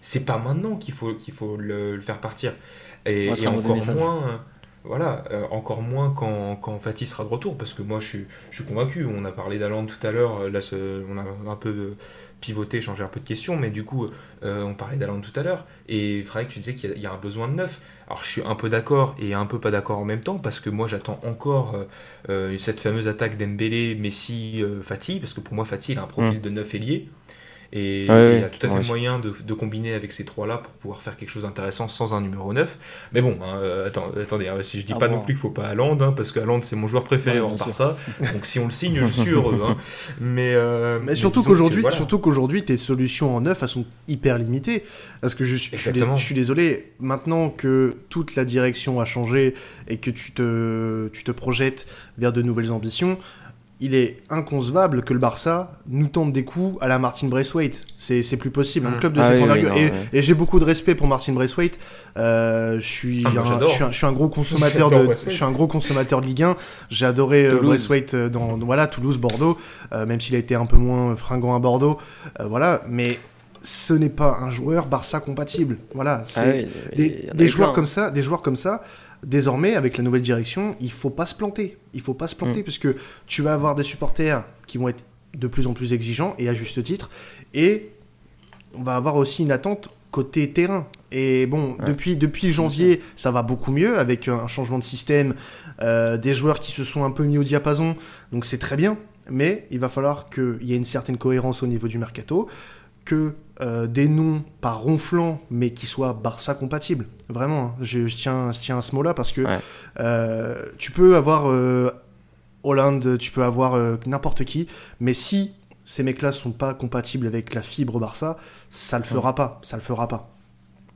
C: c'est pas maintenant qu'il faut, qu'il faut le, faire partir. Et, encore moins. Voilà, euh, encore moins quand, quand Fatih sera de retour, parce que moi je suis, je suis convaincu. On a parlé d'Aland tout à l'heure, là on a un peu pivoter, changer un peu de questions, mais du coup, euh, on parlait d'Alan tout à l'heure, et Frédéric, tu disais qu'il y, a un besoin de neuf. Alors je suis un peu d'accord et un peu pas d'accord en même temps, parce que moi j'attends encore euh, euh, cette fameuse attaque d'Embélé, Messi, Fatih, parce que pour moi Fatih il a un profil mm. de neuf ailier. Et
D: Ouais,
C: il
D: ouais,
C: y a tout à fait moyen de, de combiner avec ces trois-là pour pouvoir faire quelque chose d'intéressant sans un numéro 9. Mais bon, hein, euh, attends, attendez, hein, si je dis
B: À
C: pas
B: voir.
C: non plus qu'il faut pas Haaland, hein, parce que Haaland c'est mon joueur préféré
B: Ouais,
C: hors
B: bien
C: par ça. Donc si on le signe, je suis (laughs) heureux. hein. Mais, euh,
A: Mais surtout qu'aujourd'hui,
C: voilà.
A: surtout qu'aujourd'hui, tes solutions en neuf, elles sont hyper limitées. Parce que je, suis- je suis désolé, maintenant que toute la direction a changé et que tu te, tu te projettes vers de nouvelles ambitions, il est inconcevable que le Barça nous tente des coups à la Martin Braithwaite. C'est c'est plus possible. Un
C: Mm.
A: club de
D: Ah
A: cette
D: oui, oui,
A: envergure.
D: non,
A: et
D: ouais.
A: et j'ai beaucoup de respect pour Martin Braithwaite. Euh, je suis
C: Ah,
A: un- je suis un- je suis un gros consommateur de,
C: Braithwaite.
A: je suis un gros consommateur de Ligue 1. J'ai adoré euh,
D: Toulouse.
A: Braithwaite euh, dans, voilà Toulouse, Bordeaux, euh, même s'il a été un peu moins fringant à Bordeaux, euh, voilà. Mais ce n'est pas un joueur Barça compatible. Voilà, c'est
D: Ah oui,
A: des, joueurs
D: plein.
A: comme ça, des joueurs comme ça. Désormais, avec la nouvelle direction, il faut pas se planter. Il faut pas se planter
D: Mm.
A: puisque tu vas avoir des supporters qui vont être de plus en plus exigeants et à juste titre. Et on va avoir aussi une attente côté terrain. Et bon, depuis, depuis janvier, ça va beaucoup mieux avec un changement de système, euh, des joueurs qui se sont un peu mis au diapason. Donc c'est très bien. Mais il va falloir qu'il y ait une certaine cohérence au niveau du mercato, que euh, des noms pas ronflants, mais qui soient Barça compatibles. Vraiment, hein. je, je tiens, je tiens à ce mot-là parce que
D: Ouais.
A: euh, tu peux avoir euh, Hollande, tu peux avoir euh, n'importe qui, mais si ces mecs-là sont pas compatibles avec la fibre Barça, ça le fera pas, ça le fera pas.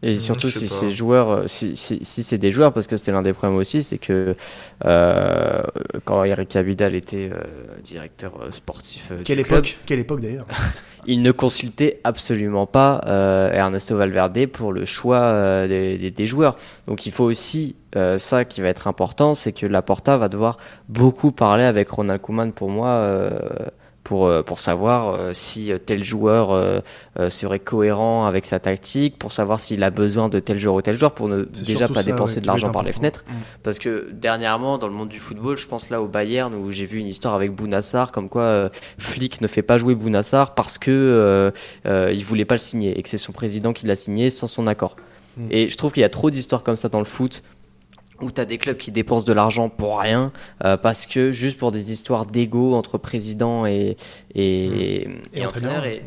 D: Et surtout si ces joueurs, si, si, si c'est des joueurs, parce que c'était l'un des problèmes aussi, c'est que euh, quand Eric Abidal était euh, directeur sportif euh,
A: Quelle
D: du club,
A: époque, quelle époque d'ailleurs. (laughs)
D: il ne consultait absolument pas euh, Ernesto Valverde pour le choix euh, des, joueurs. Donc il faut aussi, euh, ça qui va être important, c'est que Laporta va devoir beaucoup parler avec Ronald Koeman pour moi. Pour, euh, pour savoir euh, si euh, tel joueur serait cohérent avec sa tactique, pour savoir s'il a besoin de tel joueur ou tel joueur, pour ne déjà pas
A: ça,
D: dépenser
A: ouais,
D: de l'argent par les fenêtres.
A: Mm.
D: Parce que dernièrement, dans le monde du football, je pense là au Bayern où j'ai vu une histoire avec Bounassar, comme quoi euh, Flick ne fait pas jouer Bounassar parce que euh, euh, il voulait pas le signer et que c'est son président qui l'a signé sans son accord.
A: Mm.
D: Et je trouve qu'il y a trop d'histoires comme ça dans le foot où tu as des clubs qui dépensent de l'argent pour rien euh, parce que juste pour des histoires d'ego entre président et, et, et entraîneur. Et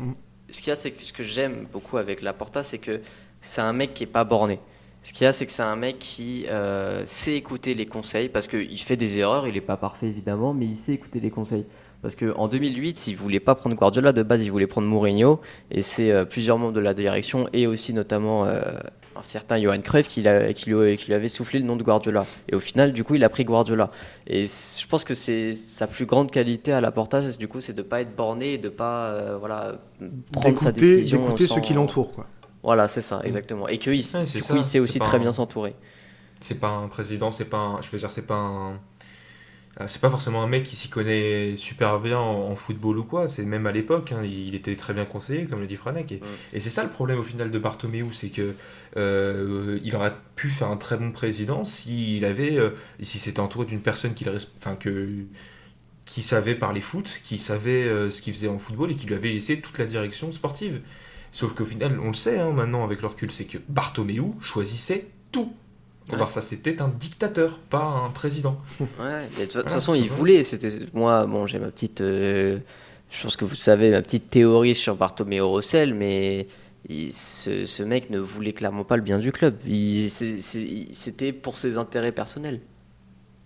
D: ce qu'il y a, c'est que ce que j'aime beaucoup avec Laporta, c'est que c'est un mec qui est pas borné. Ce qu'il y a, c'est que c'est un mec qui euh, sait écouter les conseils parce qu'il fait des erreurs, il est pas parfait évidemment, mais il sait écouter les conseils. Parce qu'en 2008, il voulait pas prendre Guardiola, de base il voulait prendre Mourinho, et c'est euh, plusieurs membres de la direction et aussi notamment un certain Johan Cruyff qui, lui, qui lui avait soufflé le nom de Guardiola. Et au final, du coup, il a pris Guardiola. Et je pense que c'est sa plus grande qualité à la portage, du coup, c'est de pas être borné et de pas euh, voilà, prendre sa décision.
A: d'écouter
D: sans-
A: ceux qui l'entourent. quoi.
D: Voilà, c'est ça, exactement. Et que il-
C: Ouais, c'est
D: du
C: ça,
D: coup, il sait aussi très
C: un-
D: bien s'entourer.
C: C'est pas un président, c'est pas un, je veux dire, c'est pas un, c'est pas forcément un mec qui s'y connaît super bien en, football ou quoi. C'est même à l'époque, hein, il était très bien conseillé, comme le dit Franek. Et, et c'est ça le problème au final de Bartomeu, c'est que euh, il aurait pu faire un très bon président s'il avait, euh, si c'était entouré d'une personne qui enfin que qui savait parler foot, qui savait euh, ce qu'il faisait en football et qui lui avait laissé toute la direction sportive. Sauf qu'au final, on le sait hein, maintenant avec le recul, c'est que Bartomeu choisissait tout. Au. Barça, c'était un dictateur, pas un président. (laughs)
D: Ouais, de toute façon, il voulait. C'était moi, bon, j'ai ma petite, euh, je pense que vous savez ma petite théorie sur Bartomeu Rossel, mais il- ce, ce mec ne voulait clairement pas le bien du club. C'était pour ses intérêts personnels.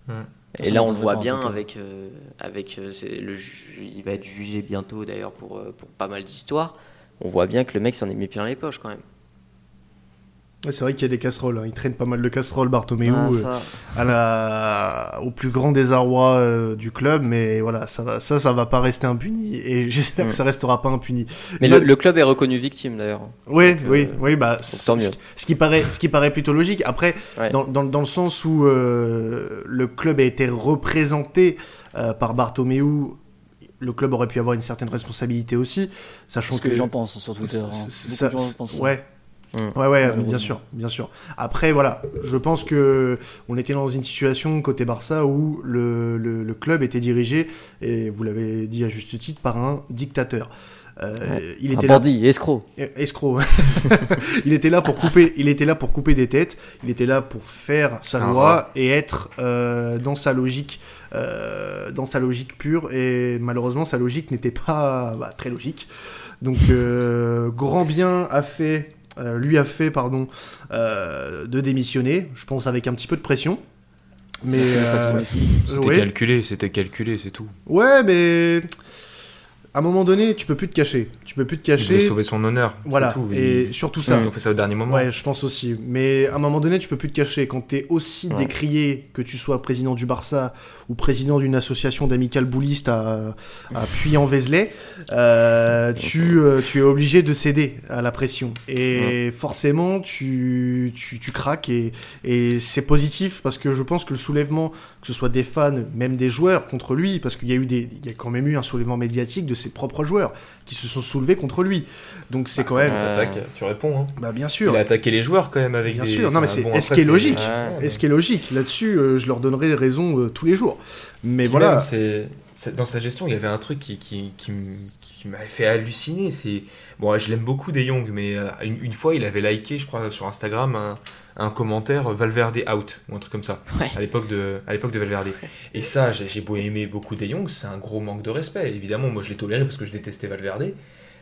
C: Ouais.
D: Et là,
B: on
D: le voit bien avec, euh, avec euh, le, il va être jugé bientôt d'ailleurs pour, pour pas mal d'histoires. On voit bien que le mec s'en est mis plein les poches quand même.
A: C'est vrai qu'il y a des casseroles. hein. Il traîne pas mal de casseroles, Bartomeu,
D: Ah,
A: euh,
D: ça.
A: à la... au plus grand désarroi euh, du club. Mais voilà, ça, va... ça, ça va pas rester impuni. Et (laughs) j'espère
D: Mm.
A: que ça restera pas impuni.
D: Mais
A: Là-
D: le, le club est reconnu victime d'ailleurs.
A: Oui,
D: Donc,
A: oui,
D: euh,
A: oui, bah,
D: tant mieux.
A: ce, qui paraît, ce qui paraît plutôt logique. Après,
D: Ouais.
A: dans, dans, dans le sens où euh, le club a été représenté euh, par Bartomeu, le club aurait pu avoir une certaine responsabilité aussi, sachant
B: ce que les gens pensent sur Twitter. hein.
A: ça-
B: de gens pensent ça.
A: ouais.
D: Mm.
A: Ouais, ouais, bien sûr, bien sûr. Après, voilà, je pense que on était dans une situation côté Barça où le, le, le club était dirigé, et vous l'avez dit à juste titre, par un dictateur.
D: Euh, il était là. escroc.
A: Escroc. (laughs) il était là pour couper. Il était là pour couper des têtes. Il était là pour faire sa loi et être euh, dans sa logique, euh, dans sa logique pure. Et malheureusement, sa logique n'était pas bah, très logique. Donc, grand bien a fait, lui a fait, pardon, de démissionner. Je pense avec un petit peu de pression.
C: Mais c'était calculé, c'était calculé, c'est tout.
A: Ouais, mais à un moment donné, tu peux plus te cacher. Tu peux plus te cacher. Il
C: sauver son honneur.
A: Voilà. Et surtout ça.
C: Ils ont fait ça au dernier moment.
A: Ouais, je pense aussi. Mais à un moment donné, tu peux plus te cacher. Quand tu es aussi décrié, que tu sois président du Barça ou président d'une association d'amicales boulistes à, à Puy-en-Vézelay, euh, tu, euh, tu es obligé de céder à la pression. Et forcément, tu, tu, tu, craques. Et, et c'est positif parce que je pense que le soulèvement, que ce soit des fans, même des joueurs contre lui, parce qu'il y a eu des, il y a quand même eu un soulèvement médiatique de ses propres joueurs qui se sont soulevés contre lui. Donc c'est bah, quand même.
C: tu réponds. Hein.
A: Bah bien sûr.
C: Il a attaqué les joueurs quand même avec.
A: Bien sûr. Non mais c'est. Est-ce qu'il est logique Est-ce qu'il est logique Là-dessus, euh, je leur donnerai raison euh, tous les jours. Mais voilà.
C: C'est dans sa gestion, il y avait un truc qui, qui, qui, m'avait fait halluciner. C'est bon, je l'aime beaucoup des Young, mais euh, une, fois, il avait liké, je crois, sur Instagram un, un commentaire Valverde out ou un truc comme ça à l'époque de à l'époque de Valverde. Et ça, j'ai beau aimer beaucoup des Young, c'est un gros manque de respect. Évidemment, moi, je l'ai toléré parce que je détestais Valverde,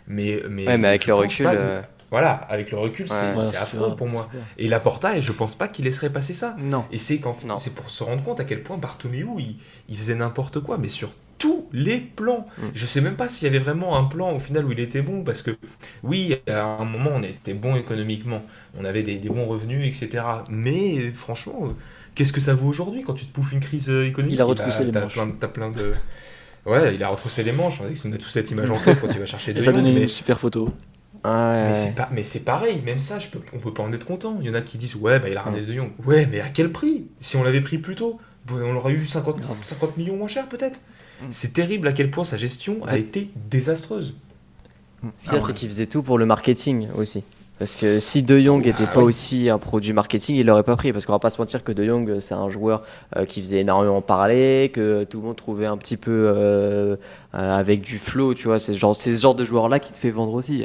C: mais mais,
D: ouais, mais avec le recul. Euh,
C: voilà, avec le recul, c'est affreux pour moi. Et Laporta, je pense pas qu'il laisserait passer ça.
A: Non.
C: Et c'est c'est pour se rendre compte à quel point Bartomeu, il, il faisait n'importe quoi, mais sur tous les plans. Mm. Je sais même pas s'il y avait vraiment un plan au final où il était bon, parce que oui, à un moment on était bon économiquement, on avait des, bons revenus, etc. Mais franchement, qu'est-ce que ça vaut aujourd'hui quand tu te bouffes une crise euh, économique?
B: Il a retroussé les manches.
C: Plein, plein de... Ouais, il a retroussé les manches. On a tous cette image en tête quand tu vas chercher (laughs) des.
B: Ça donnait une super photo.
C: Mais c'est pas, mais c'est pareil, même ça, je peux, on peut pas en être content. Il y en a qui disent ouais, bah il a ramené De Jong. Ouais, mais à quel prix? Si on l'avait pris plus tôt, on l'aurait eu 50, 50 millions moins cher peut-être. Mm. C'est terrible à quel point sa gestion a été désastreuse.
D: Ce c'est qu'il faisait tout pour le marketing aussi. Parce que si De Jong n'était ah pas aussi un produit marketing, il l'aurait pas pris. Parce qu'on va pas se mentir que De Jong, c'est un joueur euh, qui faisait énormément parler, que tout le monde trouvait un petit peu euh, euh, avec du flow, tu vois. C'est genre, ce genre de joueur-là qui te fait vendre aussi.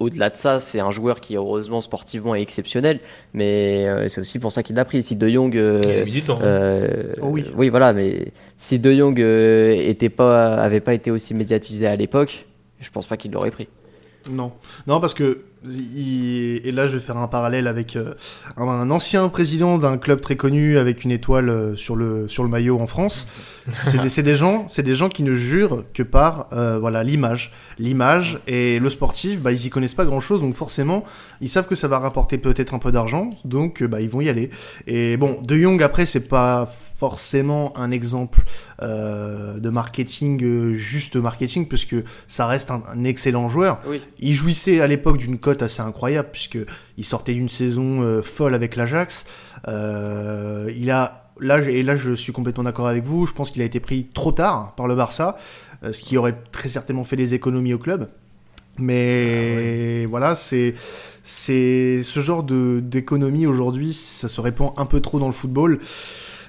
D: Au-delà de ça, c'est un joueur qui, heureusement, sportivement est exceptionnel. Mais c'est aussi pour ça qu'il l'a pris. Si De Jong. il
C: a mis du temps.
D: Oh oui. oui, voilà. Mais si De Jong était pas, avait pas été aussi médiatisé à l'époque, je pense pas qu'il l'aurait pris.
A: Non. Non, parce que et là, je vais faire un parallèle avec euh, un, ancien président d'un club très connu avec une étoile euh, sur le, sur le maillot en France. (laughs) C'est des, gens, c'est des gens qui ne jurent que par euh, voilà l'image, l'image et le sportif. Bah, ils y connaissent pas grand chose, donc forcément, ils savent que ça va rapporter peut-être un peu d'argent, donc bah, ils vont y aller. Et bon, De Jong après, c'est pas forcément un exemple de marketing juste marketing, puisque ça reste un, un excellent joueur. Il jouissait à l'époque d'une cote assez incroyable puisque il sortait d'une saison euh, folle avec l'Ajax. Euh, il a là et là je suis complètement d'accord avec vous. Je pense qu'il a été pris trop tard par le Barça, euh, ce qui aurait très certainement fait des économies au club. Mais ah voilà, c'est c'est ce genre de d'économie aujourd'hui, ça se répand un peu trop dans le football.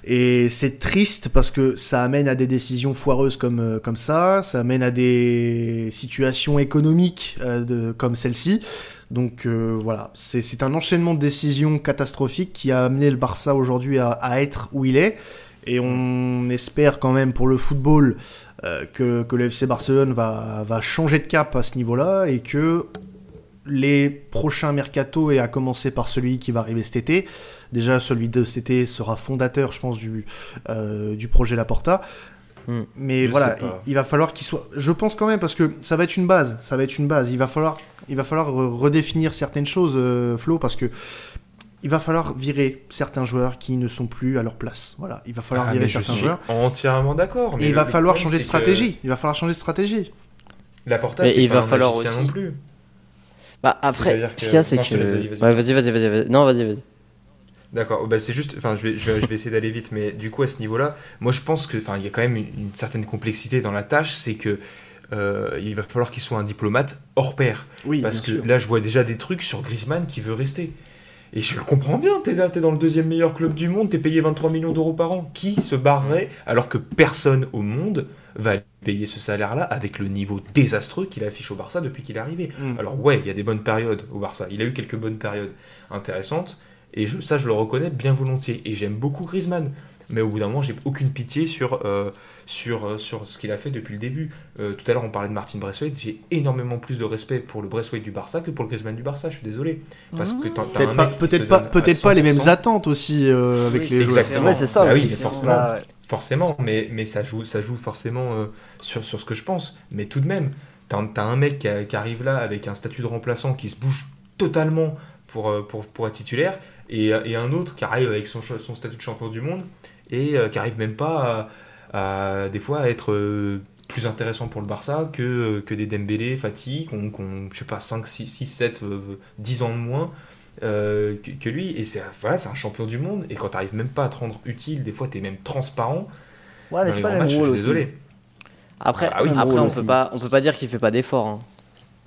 A: Et c'est triste parce que ça amène à des décisions foireuses comme, comme ça, ça amène à des situations économiques de, comme celle-ci. Donc euh, voilà, c'est un enchaînement de décisions catastrophiques qui a amené le Barça aujourd'hui à, être où il est. Et on espère quand même pour le football euh, que, que, le FC Barcelone va, va changer de cap à ce niveau-là et que les prochains mercato, et à commencer par celui qui va arriver cet été, déjà celui de été sera fondateur, je pense, du, euh, du projet Laporta. Hmm. Mais voilà, il, va falloir qu'il soit. Je pense quand même parce que ça va être une base. Ça va être une base. Il va falloir, il va falloir redéfinir certaines choses, euh, Flo, parce que il va falloir virer certains joueurs qui ne sont plus à leur place. Voilà, il va falloir ah, virer certains je suis joueurs.
C: Entièrement d'accord.
A: Et il va falloir changer de stratégie. Il va falloir changer de stratégie.
C: La portage, il va falloir aussi. Non plus.
D: Bah après, ce qu'il y a, c'est que. Vas-y, vas-y, vas-y. Non, vas-y, vas-y.
C: D'accord, bah c'est juste, enfin je vais, je vais, essayer d'aller vite, mais du coup à ce niveau-là, moi je pense que, enfin il y a quand même une, certaine complexité dans la tâche, c'est que euh, il va falloir qu'il soit un diplomate hors pair. Oui, parce que là je vois déjà des trucs sur Griezmann qui veut rester. Et je le comprends bien, t'es là, t'es dans le deuxième meilleur club du monde, t'es payé 23 millions d'euros par an. Qui se barrerait alors que personne au monde va payer ce salaire-là avec le niveau désastreux qu'il affiche au Barça depuis qu'il est arrivé?
A: Mm.
C: Alors ouais, il y a des bonnes périodes au Barça. Il a eu quelques bonnes périodes intéressantes. Et je, ça, je le reconnais bien volontiers. Et j'aime beaucoup Griezmann. Mais au bout d'un moment, j'ai aucune pitié sur, euh, sur, euh, sur ce qu'il a fait depuis le début. Euh, tout à l'heure, on parlait de Martin Braithwaite. J'ai énormément plus de respect pour le Braithwaite du Barça que pour le Griezmann du Barça. Je suis désolé. Parce que
A: Peut-être pas, peut-être pas, pas les mêmes
C: 100%.
A: attentes aussi euh, avec
D: Oui,
A: les joueurs.
C: exactement.
B: C'est ça aussi.
C: oui, forcément. Forcément, mais, mais ça, joue, ça joue forcément euh, sur, sur ce que je pense. Mais tout de même, t'as as un mec qui, a- qui arrive là avec un statut de remplaçant qui se bouge totalement pour, pour, pour être titulaire, et, euh, et un autre qui arrive avec son, statut de champion du monde, et euh, qui arrive même pas à, à, des fois à être euh, plus intéressant pour le Barça que, que des Dembélé, Fati, qui ont, qui ont, je sais pas, 5, 6, 6 7, euh, 10 ans de moins. euh, que, que lui et c'est voilà, c'est un champion du monde et quand t'arrives même pas à te rendre utile des fois t'es même transparent
B: Ouais, mais c'est pas le
C: matchs,
B: même
C: je
B: rôle
C: suis
B: aussi.
C: désolé
D: Après,
C: Ah oui,
D: après on
B: aussi.
D: peut pas, on peut pas dire qu'il fait pas d'efforts. hein.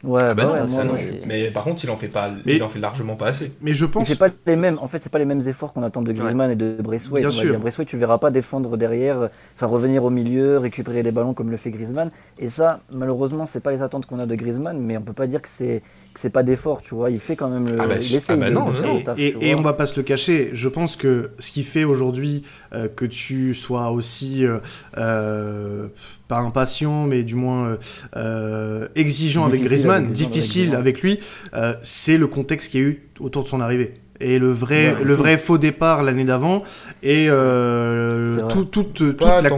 B: Ouais,
C: Ah bah
B: bah
C: non,
B: ouais,
C: ça
B: moi,
C: non. Mais par contre, il en fait pas,
A: Mais-
C: il en fait largement pas assez.
A: Mais je
B: Il
A: pense.
B: fait pas les mêmes. En fait, c'est pas les mêmes efforts qu'on attend de Griezmann et de Braithwaite.
A: Bien sûr.
B: Braithwaite, tu verras pas défendre derrière, enfin revenir au milieu, récupérer des ballons comme le fait Griezmann. Et ça, malheureusement, c'est pas les attentes qu'on a de Griezmann, mais on peut pas dire que c'est c'est pas d'effort, tu vois. Il fait quand même le.
C: Ah bah,
B: il essaye
C: ah bah non,
B: de
C: non,
B: faire
C: non.
B: le taf,
A: Et, et on va pas se le cacher, je pense que ce qui fait aujourd'hui euh, que tu sois aussi, euh, euh, pas impatient, mais du moins euh, exigeant avec Griezmann,
B: avec
A: difficile
B: avec
A: avec lui, euh, c'est le contexte qu'il y a eu autour de son arrivée. Et le vrai,
B: Ouais,
A: le vrai faux départ l'année d'avant et euh, tout- toute, toute la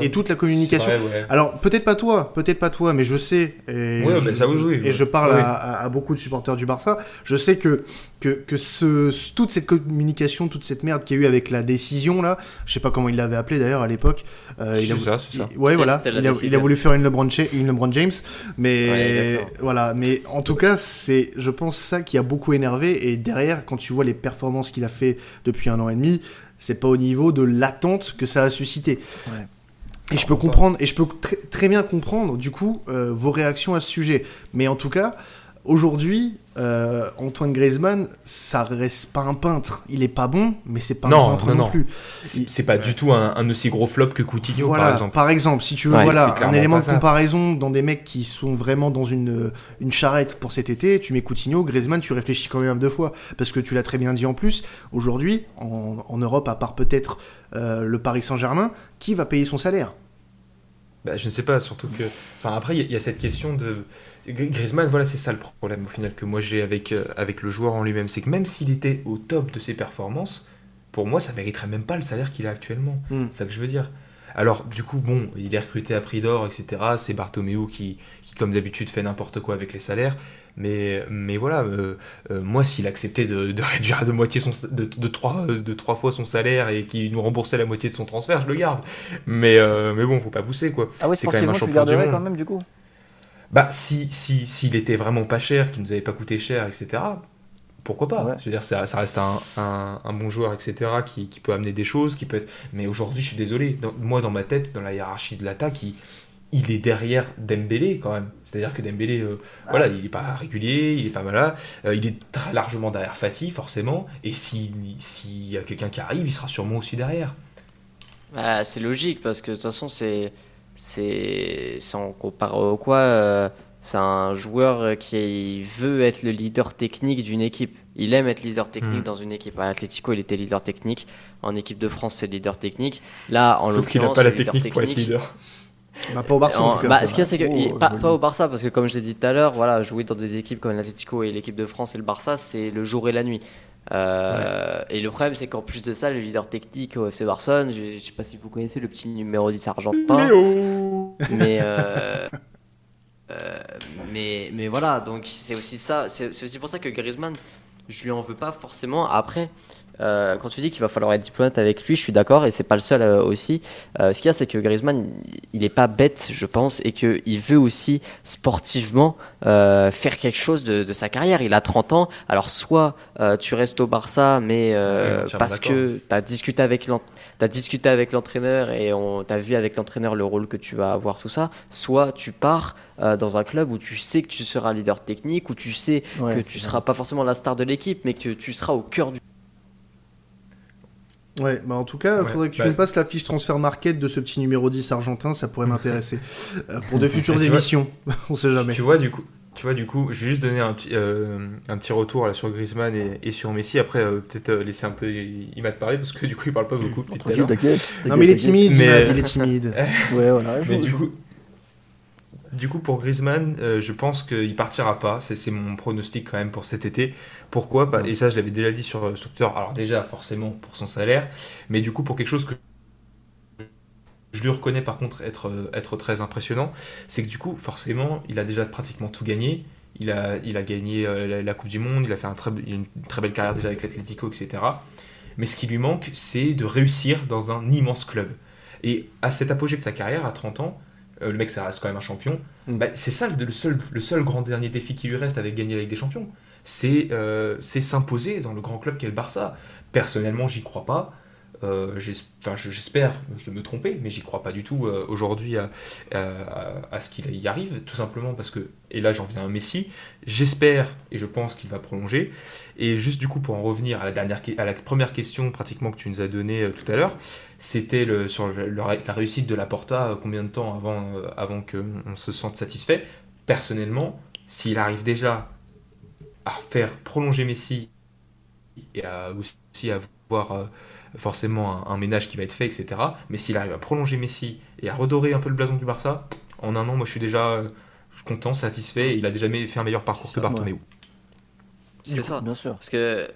A: et, et toute la communication.
C: C'est vrai, ouais.
A: Alors peut-être pas toi, peut-être pas toi, mais je sais et,
C: Ouais,
A: je,
C: bah, ça, oui, oui,
A: et
C: ouais.
A: je parle à, à- à beaucoup de supporters du Barça. Je sais que que, que ce, toute cette communication, toute cette merde qu'il y a eu avec la décision là, je sais pas comment il l'avait appelé d'ailleurs à l'époque. euh,
C: C'est
A: il a,
C: ça, c'est ça.
A: il- ouais
D: C'est-
A: voilà, il a,
D: décision.
A: il a voulu faire une LeBron, Cha- une LeBron James, mais voilà, mais en tout cas c'est, je pense ça qui a beaucoup énervé et derrière quand tu vois les performances qu'il a fait depuis un an et demi, c'est pas au niveau de l'attente que ça a suscité.
B: Ouais.
A: Et je peux comprendre, et je peux très, très bien comprendre, du coup, euh, vos réactions à ce sujet. Mais en tout cas, aujourd'hui, euh, Antoine Griezmann, ça reste pas un peintre. Il est pas bon, mais c'est pas
C: Non,
A: un peintre
C: non,
A: non,
C: non.
A: plus.
C: C'est pas du tout un, un aussi gros flop que Coutinho,
A: voilà,
C: par exemple.
A: si tu veux,
C: Ouais,
A: voilà, un élément de comparaison dans des mecs qui sont vraiment dans une, une charrette pour cet été, tu mets Coutinho, Griezmann, tu réfléchis quand même deux fois. Parce que tu l'as très bien dit en plus, aujourd'hui, en, en Europe, à part peut-être euh, le Paris Saint-Germain, qui va payer son salaire?
C: Bah, je ne sais pas, surtout que. Enfin, après, il y, a- il y a cette question de. Gr- Griezmann, voilà, c'est ça le problème au final que moi j'ai avec, euh, avec le joueur en lui-même. C'est que même s'il était au top de ses performances, pour moi, ça mériterait même pas le salaire qu'il a actuellement.
A: Hmm.
C: C'est ça que je veux dire. Alors, du coup, bon, il est recruté à prix d'or, etc. C'est Bartomeu qui, qui, comme d'habitude, fait n'importe quoi avec les salaires. Mais, mais voilà, euh, euh, moi, s'il acceptait de, de (laughs) réduire de moitié son, de, de, trois, de trois fois son salaire et qu'il nous remboursait la moitié de son transfert, je le garde. Mais, euh, mais bon, faut pas pousser, quoi.
B: Ah oui,
C: c'est quand même un champion du monde.
B: quand même, du coup?
C: Bah, si si s'il était vraiment pas cher, qu'il nous avait pas coûté cher, etc. Pourquoi pas?
B: Ouais.
C: Je veux dire, ça, ça reste un, un, un bon joueur, etc. Qui, qui peut amener des choses, qui peut être. Mais aujourd'hui, je suis désolé. Dans- moi, dans ma tête, dans la hiérarchie de l'attaque, il, il est derrière Dembélé quand même. C'est-à-dire que Dembélé, euh,
B: Ah.
C: voilà, il est pas régulier, il est pas malin. euh, il est très largement derrière Fati, forcément. Et si- s'il y a quelqu'un qui arrive, il sera sûrement aussi derrière.
D: Bah, c'est logique parce que de toute façon, c'est. C'est. Sans comparer au quoi, euh, c'est un joueur qui veut être le leader technique d'une équipe. Il aime être leader technique
C: Mm.
D: dans une équipe. À Atlético, il était leader technique. En équipe de France, c'est leader technique. Là, en
C: Sauf qu'il n'a
D: l'occurrence,
C: pas la
D: le leader
C: technique pour être leader. (laughs)
A: Bah, pas au Barça en,
D: en-
A: tout cas.
D: bah, ce qu'il y a, c'est que
B: Oh,
D: il- pas,
B: joli.
D: pas au Barça, parce que comme je l'ai dit tout à l'heure, voilà, jouer dans des équipes comme l'Atlético et l'équipe de France et le Barça, c'est le jour et la nuit. Euh, Et le problème, c'est qu'en plus de ça, le leader technique au FC Barcelone, je, je sais pas si vous connaissez le petit numéro 10 argentin,
C: Léo
D: mais, euh, euh, mais, mais voilà, donc c'est aussi ça, c'est aussi pour ça que Griezmann, je lui en veux pas forcément. Après, euh, quand tu dis qu'il va falloir être diplomate avec lui, je suis d'accord et c'est pas le seul euh, aussi. Euh, ce qu'il y a, c'est que Griezmann, il est pas bête, je pense, et qu'il veut aussi sportivement faire quelque chose de, sa carrière. Il a 30 ans, alors soit tu restes au Barça, mais parce que tu as discuté avec as discuté avec l'entraîneur et on t'a vu avec l'entraîneur le rôle que tu vas avoir, tout ça. Soit tu pars dans un club où tu sais que tu seras leader technique, où tu sais que tu seras pas forcément la star de l'équipe, mais que tu seras au cœur du
A: Ouais, bah en tout cas, il faudrait que tu bah me passes la fiche transfert market de ce petit numéro 10 argentin, ça pourrait m'intéresser. Euh, pour (laughs) de futures émissions, (laughs) on sait jamais.
C: Tu vois, du coup, tu vois, du coup, je vais juste donner un, euh, un petit retour là, sur Griezmann et, sur Messi. Après, euh, peut-être laisser un peu Imad parler parce que du coup, il parle pas beaucoup.
A: Non, mais il est timide, mais... il est timide.
B: ouais, voilà. (laughs)
C: Mais du coup, du coup, pour Griezmann, je pense qu'il partira pas. C'est mon pronostic quand même pour cet été. Pourquoi Et ça, je l'avais déjà dit sur, sur, Twitter. Alors déjà, forcément, pour son salaire, mais du coup, pour quelque chose que je lui reconnais par contre être, être très impressionnant, c'est que du coup, forcément, il a déjà pratiquement tout gagné. Il a, il a gagné euh, la, Coupe du Monde, il a fait un très, une très belle carrière déjà avec l'Atlético, etc. Mais ce qui lui manque, c'est de réussir dans un immense club. Et à cet apogée de sa carrière, à 30 ans, euh, le mec, ça reste quand même un champion. Mm. Bah, c'est ça le seul, le seul grand dernier défi qui lui reste avec gagner la Ligue des Champions euh, c'est s'imposer dans le grand club qu'est le Barça. Personnellement, j'y crois pas. Euh, j'espère me tromper, mais j'y crois pas du tout euh, aujourd'hui à, ce qu'il y arrive, tout simplement parce que, et là j'en viens à Messi, j'espère et je pense qu'il va prolonger. Et juste du coup, pour en revenir à la, dernière, à la première question pratiquement que tu nous as donnée tout à l'heure, c'était le, sur la réussite de la Porta, combien de temps avant, avant qu'on se sente satisfait. Personnellement, s'il arrive déjà à faire prolonger Messi et à aussi avoir euh, forcément un, ménage qui va être fait, etc. Mais s'il arrive à prolonger Messi et à redorer un peu le blason du Barça, en un an, moi je suis déjà euh, content, satisfait. il a déjà fait un meilleur parcours que Bartomeu.
D: C'est ça, bien sûr. Parce que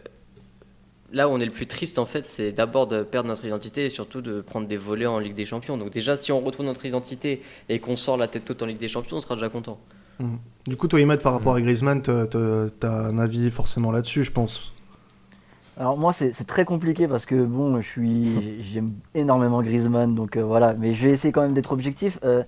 D: là où on est le plus triste en fait, c'est d'abord de perdre notre identité et surtout de prendre des volets en Ligue des Champions. Donc déjà, si on retrouve notre identité et qu'on sort la tête toute en Ligue des Champions, on sera déjà content.
A: Mm. Du coup, toi, Imad, par rapport à Griezmann, tu as un avis forcément là-dessus, je pense.
B: Alors moi, c'est très compliqué parce que bon, je suis, (laughs) j'aime énormément Griezmann, donc euh, voilà. Mais je vais essayer quand même d'être objectif. Euh,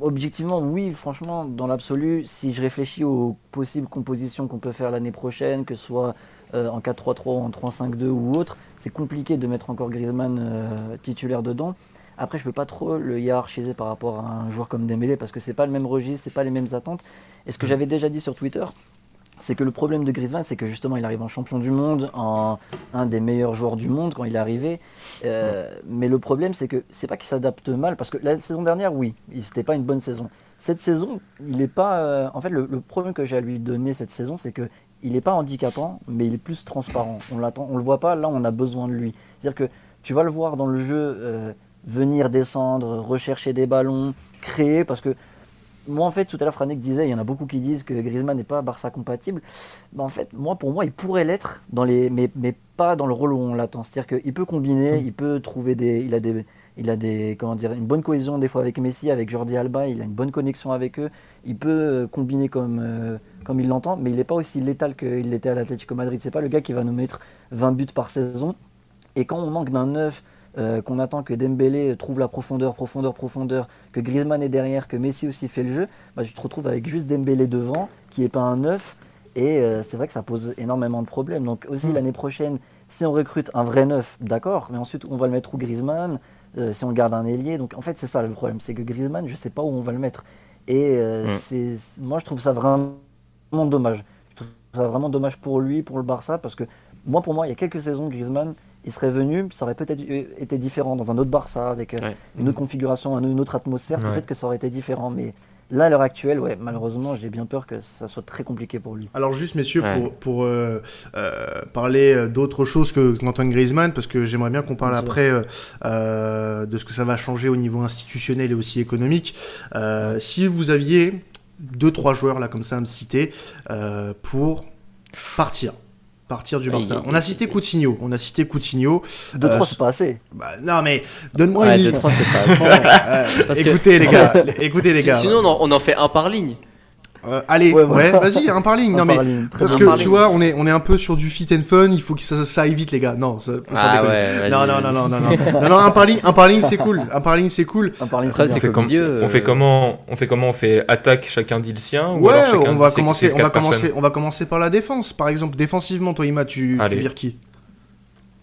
B: objectivement, oui, franchement, dans l'absolu, si je réfléchis aux possibles compositions qu'on peut faire l'année prochaine, que ce soit euh, en 4-3-3 ou en 3-5-2 ou autre, c'est compliqué de mettre encore Griezmann titulaire dedans. Après, je peux pas trop le hiérarchiser par rapport à un joueur comme Dembélé parce que c'est pas le même registre, c'est pas les mêmes attentes. Et ce que mm. j'avais déjà dit sur Twitter, c'est que le problème de Griezmann, c'est que justement, il arrive en champion du monde, en un des meilleurs joueurs du monde quand il est arrivé. Euh, mm. mais le problème, c'est que c'est pas qu'il s'adapte mal, parce que la saison dernière, oui, c'était pas une bonne saison. Cette saison, il est pas. Euh, en fait, le, problème que j'ai à lui donner cette saison, c'est que il n'est pas handicapant, mais il est plus transparent. On l'attend, on le voit pas. Là, on a besoin de lui. C'est-à-dire que tu vas le voir dans le jeu. Euh, venir descendre, rechercher des ballons, créer, parce que moi en fait tout à l'heure Franek disait, il y en a beaucoup qui disent que Griezmann n'est pas Barça compatible. Ben, en fait, moi pour moi il pourrait l'être dans les, mais, mais pas dans le rôle où on l'attend. C'est-à-dire qu'il peut combiner, mm. il peut trouver des, il a des, il a des, comment dire, une bonne cohésion des fois avec Messi, avec Jordi Alba, il a une bonne connexion avec eux. Il peut euh, combiner comme, euh, comme il l'entend, mais il n'est pas aussi létal qu'il l'était à l'Atlético Madrid. C'est pas le gars qui va nous mettre 20 buts par saison. Et quand on manque d'un neuf euh, qu'on attend que Dembélé trouve la profondeur, profondeur, profondeur, que Griezmann est derrière, que Messi aussi fait le jeu, bah, tu te retrouves avec juste Dembélé devant, qui n'est pas un neuf, et euh, c'est vrai que ça pose énormément de problèmes. Donc aussi mm. l'année prochaine, si on recrute un vrai neuf, d'accord, mais ensuite on va le mettre où Griezmann, euh, si on garde un ailier. Donc en fait c'est ça le problème, c'est que Griezmann, je ne sais pas où on va le mettre. Et mm. c'est, moi je trouve ça vraiment dommage. Je trouve ça vraiment dommage pour lui, pour le Barça, parce que moi pour moi il y a quelques saisons Griezmann, il serait venu, ça aurait peut-être été différent dans un autre Barça, avec euh, une autre configuration, une autre atmosphère, peut-être que ça aurait été différent. Mais là, à l'heure actuelle, ouais, malheureusement, j'ai bien peur que ça soit très compliqué pour lui.
A: Alors juste, messieurs, pour, euh, euh, parler d'autre chose que qu'Antoine Griezmann, parce que j'aimerais bien qu'on parle après de ce que ça va changer au niveau institutionnel et aussi économique. si vous aviez deux, trois joueurs là comme ça à me citer pour partir partir du Barça. On a cité Coutinho, on a cité Coutinho.
B: 2-3 euh, c'est pas assez.
A: Bah, non mais donne-moi une
D: 2-3 c'est pas (laughs) assez.
A: écoutez les gars, écoutez les gars.
D: Sinon on en, fait un par ligne.
A: Euh, allez,
B: Ouais,
A: vas-y, un parling.
B: Un
A: Non mais parce
B: bien.
A: que
D: parling.
A: tu vois, on est on est un peu sur du fit and fun. Il faut que ça, ça aille vite, les gars. Non, ça,
D: Ah ouais,
A: Non, non, non, non, non, non, non, non, un parling, un parling, c'est cool. Un parling, c'est cool.
B: Un parling,
D: Après,
B: c'est
D: c'est
B: bien.
C: On fait, comme, on
D: euh,
C: fait comment On fait comment On fait attaque, chacun dit le sien ou
A: Ouais,
C: alors chacun
A: on va commencer, on va commencer, on va commencer par la défense. Par exemple, défensivement, toi, Ima, tu, tu vires qui?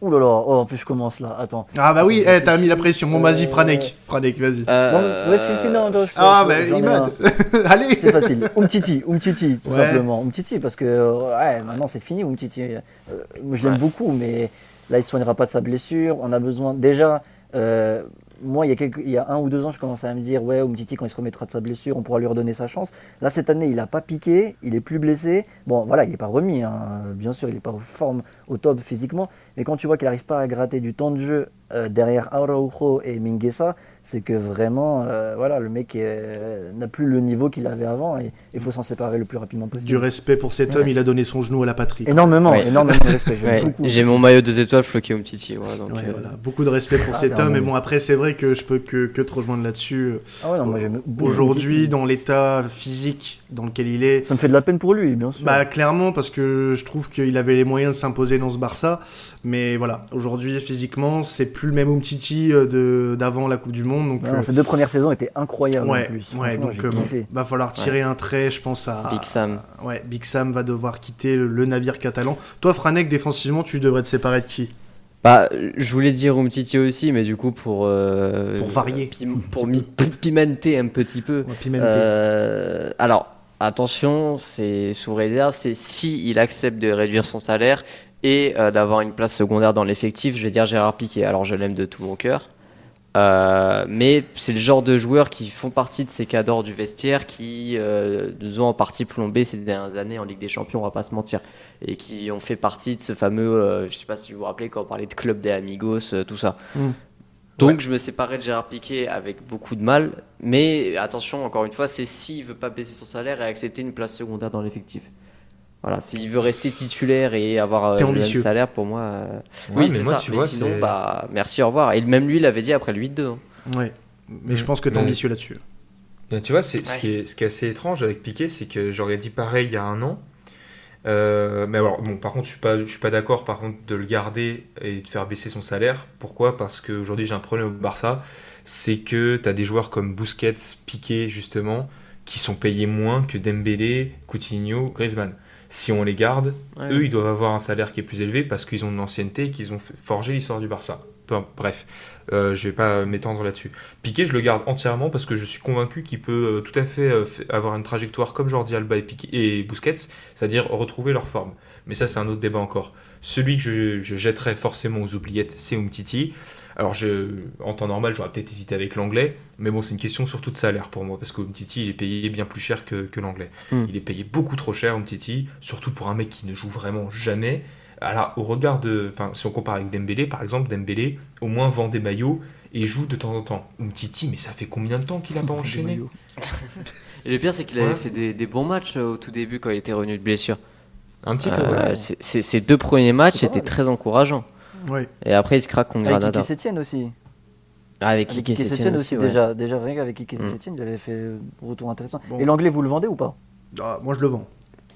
B: Ouh là là, oh, en plus je commence là, attends.
A: Ah bah oui, eh, t'as mis la pression. Bon, vas-y,
B: Euh,
A: Franek, Franek, vas-y.
D: Euh,
B: ouais, si, si, non, non, je peux-
A: Ah bah Imad,
B: un. (laughs)
A: allez.
B: C'est facile. Umtiti, Umtiti, tout
A: Ouais.
B: simplement. Umtiti, parce que euh, ouais, maintenant c'est fini, Umtiti. Euh, moi, je l'aime
D: Ouais.
B: beaucoup, mais là il ne soignera pas de sa blessure. On a besoin. Déjà, euh, moi il y, a quelques- il y a un ou deux ans, je commençais à me dire ouais, Umtiti, quand il se remettra de sa blessure, on pourra lui redonner sa chance. Là, cette année, il n'a pas piqué, il est plus blessé. Bon, voilà, il n'est pas remis, hein. bien sûr, il n'est pas en forme au top physiquement, mais quand tu vois qu'il n'arrive pas à gratter du temps de jeu euh, derrière Araujo et Minguesa, c'est que vraiment, euh, voilà, le mec euh, n'a plus le niveau qu'il avait avant et il faut s'en séparer le plus rapidement possible.
A: Du respect pour cet homme, il a donné son genou à la patrie.
B: Énormément,
D: Ouais.
B: énormément de respect. (laughs)
D: Ouais. J'ai mon maillot des étoiles floqué au petit voilà, donc, euh,
A: voilà. Beaucoup de respect pour
B: Ah,
A: cet homme, mais
B: bon.
A: après, c'est vrai que je peux que, que te rejoindre là-dessus.
B: Ah ouais, non, moi, j'aime beaucoup
A: Aujourd'hui, dans l'état physique dans lequel il est,
B: Ça me fait de la peine pour lui, bien sûr.
A: bah clairement, parce que je trouve qu'il avait les moyens de s'imposer dans ce Barça, mais voilà, aujourd'hui, physiquement, c'est plus le même Umtiti euh, de- d'avant la Coupe du Monde, donc...
B: Non,
A: euh,
B: ces deux premières saisons étaient incroyables
A: Ouais,
B: en plus.
A: ouais,
B: Franchement,
A: donc euh, bon, va falloir tirer un trait, je pense à
D: Big Sam.
A: Ouais, Big Sam va devoir quitter le, le navire catalan. Toi, Franek, défensivement, tu devrais te séparer de qui?
D: Bah, je voulais dire Umtiti aussi, mais du coup, pour. euh,
A: Pour varier.
D: pim- pour (laughs) pimenter un petit peu. Euh, alors, attention, c'est sous réserve, c'est si il accepte de réduire son salaire et euh, d'avoir une place secondaire dans l'effectif, je vais dire Gérard Piquet. Alors, je l'aime de tout mon cœur. Euh, mais c'est le genre de joueurs qui font partie de ces cadors du vestiaire qui euh, nous ont en partie plombé ces dernières années en Ligue des Champions, on va pas se mentir, et qui ont fait partie de ce fameux, je sais pas si vous vous rappelez quand on parlait de club des amigos, tout ça.
A: Mm.
D: Donc je me séparais de Gérard Piquet avec beaucoup de mal, mais attention, encore une fois, c'est s'il veut pas baisser son salaire et accepter une place secondaire dans l'effectif. Voilà, s'il veut rester titulaire et avoir euh, le même salaire, pour moi, euh,
C: Ouais,
D: oui,
C: mais
D: c'est
C: moi,
D: ça.
C: tu
D: Mais
C: vois,
D: sinon, bah, merci, au revoir. Et même lui l'avait dit après le 8-2. hein.
A: Ouais. Mais je pense que t'es
C: Mais-
A: ambitieux là-dessus.
C: Tu vois, c'est, ce, qui est, ce qui est assez étrange avec Piqué, c'est que j'aurais dit pareil il y a un an. Euh, mais alors, bon, par contre, je suis pas, je suis pas d'accord par contre de le garder et de faire baisser son salaire. Pourquoi? Parce qu'aujourd'hui, j'ai un problème au Barça. C'est que tu as des joueurs comme Busquets, Piqué, justement, qui sont payés moins que Dembélé, Coutinho, Griezmann. Si on les garde,
D: Ouais.
C: eux, ils doivent avoir un salaire qui est plus élevé parce qu'ils ont de l'ancienneté et qu'ils ont forgé l'histoire du Barça. Bref, euh, je vais pas m'étendre là-dessus. Piqué, je le garde entièrement parce que je suis convaincu qu'il peut euh, tout à fait euh, avoir une trajectoire comme Jordi Alba et, Piqué, et Busquets, c'est-à-dire retrouver leur forme. Mais ça, c'est un autre débat encore. Celui que je, je jetterais forcément aux oubliettes, c'est Umtiti. Alors, je, en temps normal, j'aurais peut-être hésité avec l'anglais, mais bon, c'est une question surtout de salaire pour moi, parce qu'Umtiti, il est payé bien plus cher que, que l'anglais.
D: Hmm.
C: Il est payé beaucoup trop cher, Umtiti, surtout pour un mec qui ne joue vraiment jamais. Alors, au regard de. Enfin, si on compare avec Dembélé, par exemple, Dembélé, au moins vend des maillots et joue de temps en temps. Umtiti, mais ça fait combien de temps qu'il a pas (laughs) enchaîné
D: Et le pire, c'est qu'il avait
C: Ouais.
D: fait des, des bons matchs euh, au tout début quand il était revenu de blessure.
C: Un petit peu,
D: Euh,
C: ouais.
D: Ses deux premiers matchs étaient très encourageants. Et après, il se craque contre
B: Avec
D: Granada.
B: Aussi.
D: Ah, avec
B: Avec
D: Kiki
B: Kiki
D: Setien
B: Sétienne aussi,
D: ouais.
B: déjà, déjà rien qu'avec Kiki
D: Mm.
B: Sétienne, il avait fait euh, retour intéressant.
A: Bon.
B: Et l'anglais, vous le vendez ou pas?
A: Ah, moi, je le vends.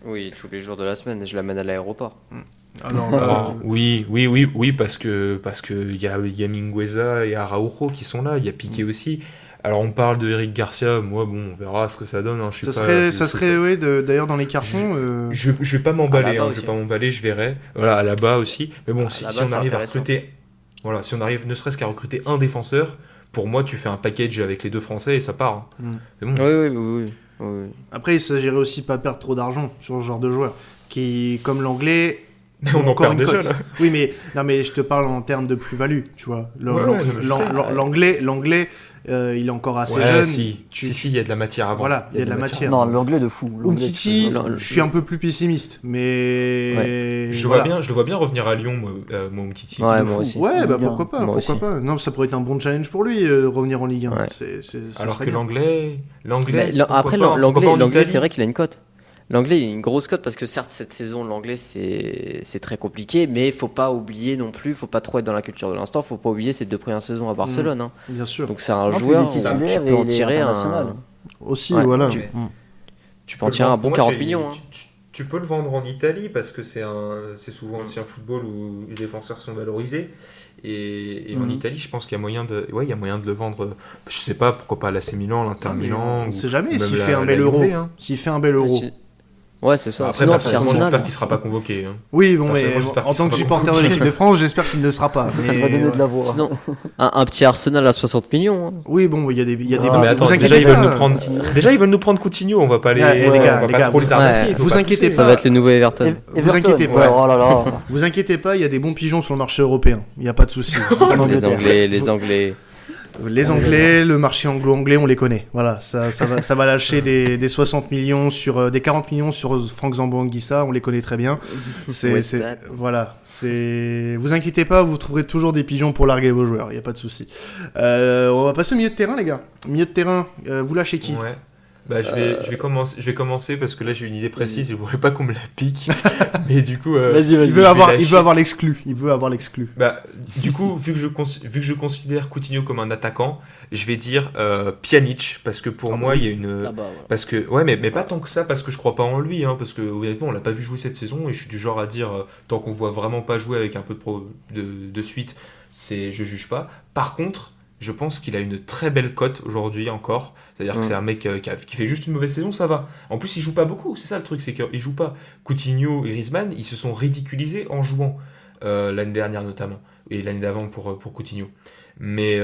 D: Oui, tous les jours de la semaine, je l'amène à l'aéroport.
A: Alors,
C: Euh,
A: euh,
C: oui, oui, oui, oui, parce que parce que il y a, il y a Mingueza et Araujo qui sont là, il y a Piqué aussi. Alors on parle de Eric Garcia, moi bon, on verra ce que ça donne. hein, je
A: ça
C: pas,
A: serait, ça serait, ouais, de- d'ailleurs, dans les cartons. euh,
C: Je, je vais pas m'emballer,
D: bas
C: hein, je vais pas m'emballer, je verrai. Voilà, à la bas aussi. Mais bon,
D: À
C: si, on arrive à recruter, voilà, si on arrive ne serait-ce qu'à recruter un défenseur, pour moi, tu fais un package avec les deux Français et ça part. hein.
A: Mm.
C: C'est bon.
D: Oui, oui, oui.
A: Après, il s'agirait aussi pas perdre trop d'argent sur ce genre de joueur. Qui, comme l'anglais,
C: Mais on en
A: encore
C: perd
A: une
C: déjà
A: cote.
C: là.
A: Oui, mais non, mais je te parle en termes de plus-value, tu vois. L'anglais, l'anglais, euh, il est encore assez
C: Ouais,
A: jeune.
C: si,
A: Tu-
C: si, si, il y a de la matière avant.
A: Voilà, il y a de la matière.
B: Non, l'anglais de fou.
A: Umtiti, je suis un peu plus pessimiste, mais
C: Je,
A: voilà.
C: vois bien, je le vois bien revenir à Lyon, moi, euh, moi Umtiti.
D: Ouais,
B: de
D: moi
B: fou.
D: aussi.
A: Ouais, bah pourquoi pas,
D: Moi
A: pourquoi
D: aussi.
A: pas. Non, ça pourrait être un bon challenge pour lui, euh, revenir en Ligue 1.
D: Ouais.
A: Ça
C: Alors que l'anglais, l'anglais.
D: Après, l'anglais,
C: en
D: c'est vrai qu'il a une cote. L'anglais, il a une grosse cote parce que certes, cette saison, l'anglais, c'est c'est très compliqué, mais faut pas oublier non plus, faut pas trop être dans la culture de l'instant, faut pas oublier ces deux premières saisons à Barcelone. hein.
A: Bien sûr.
D: Donc c'est un
B: Non,
D: joueur,
B: il
D: où tu
B: et
D: peux en
B: il
D: tirer un.
A: Aussi,
D: Ouais,
A: voilà.
C: ok.
A: Mm.
D: tu peux en tirer un bon 40 millions. Hein.
C: Tu, peux le vendre en Italie parce que c'est souvent aussi un football où les défenseurs sont valorisés. Et, en mhm. Italie, je pense qu'il y a moyen de, ouais, il y a moyen de le vendre. Je sais pas pourquoi pas l'AC Milan, l'Inter Milan.
A: On sait jamais s'il fait, un bel euro. Hein. S'il fait un bel euro.
D: Ouais, c'est ça.
C: Après, personnellement, j'espère qu'il sera pas convoqué. Hein.
A: Oui, bon, mais en tant que supporter de l'équipe de France, j'espère qu'il ne le sera pas. (laughs)
B: Mais... va donner de la voix.
D: Sinon, (laughs) un, petit Arsenal à 60 millions. Hein.
A: Oui, bon, il y a des, il y a des.
C: mais attends, déjà, ils veulent nous prendre. Déjà, ils veulent nous prendre Coutinho. On va pas les.
A: les gars, les gars, trop les arnaquer. Vous inquiétez pas.
D: Ça va être le nouveau Everton.
A: Vous inquiétez pas. Oh vous inquiétez pas, il y a des bons pigeons sur le marché européen. Il n'y a pas de souci. (laughs)
D: Les Anglais, les Anglais.
A: Les Anglais, le marché anglo-anglais, on les connaît. Voilà, ça, ça, va, ça va lâcher des, des 60 millions sur euh, des 40 millions sur Frank Zambo Anguissa, on les connaît très bien. (laughs) C'est, voilà, c'est. Vous inquiétez pas, vous trouverez toujours des pigeons pour larguer vos joueurs. Il y a pas de souci. Euh, on va passer au milieu de terrain, les gars. Milieu de terrain, euh, vous lâchez qui?
C: Ouais. Bah, je, vais, euh, je, vais commencer, je vais commencer parce que là j'ai une idée précise, je ne voudrais pas qu'on me la pique. (laughs) mais du coup.
A: Euh, vas-y, vas-y. Il veut avoir, il veut avoir l'exclu. Il veut avoir l'exclu.
C: Bah, (laughs) du coup, vu que, je vu que je considère Coutinho comme un attaquant, je vais dire euh, Pjanic parce que pour ah moi il y a une. Ah bah, parce que, ouais, mais, mais pas tant que ça parce que je crois pas en lui. Hein, parce que honnêtement, on l'a pas vu jouer cette saison et je suis du genre à dire euh, tant qu'on voit vraiment pas jouer avec un peu de, pro, de, de suite, c'est je juge pas. Par contre, je pense qu'il a une très belle cote aujourd'hui encore. C'est-à-dire que c'est un mec euh, qui, fait juste une mauvaise saison, ça va. En plus, il joue pas beaucoup, c'est ça le truc, c'est qu'il joue pas. Coutinho et Griezmann, ils se sont ridiculisés en jouant euh, l'année dernière notamment, et l'année d'avant pour, euh, pour Coutinho. Mais,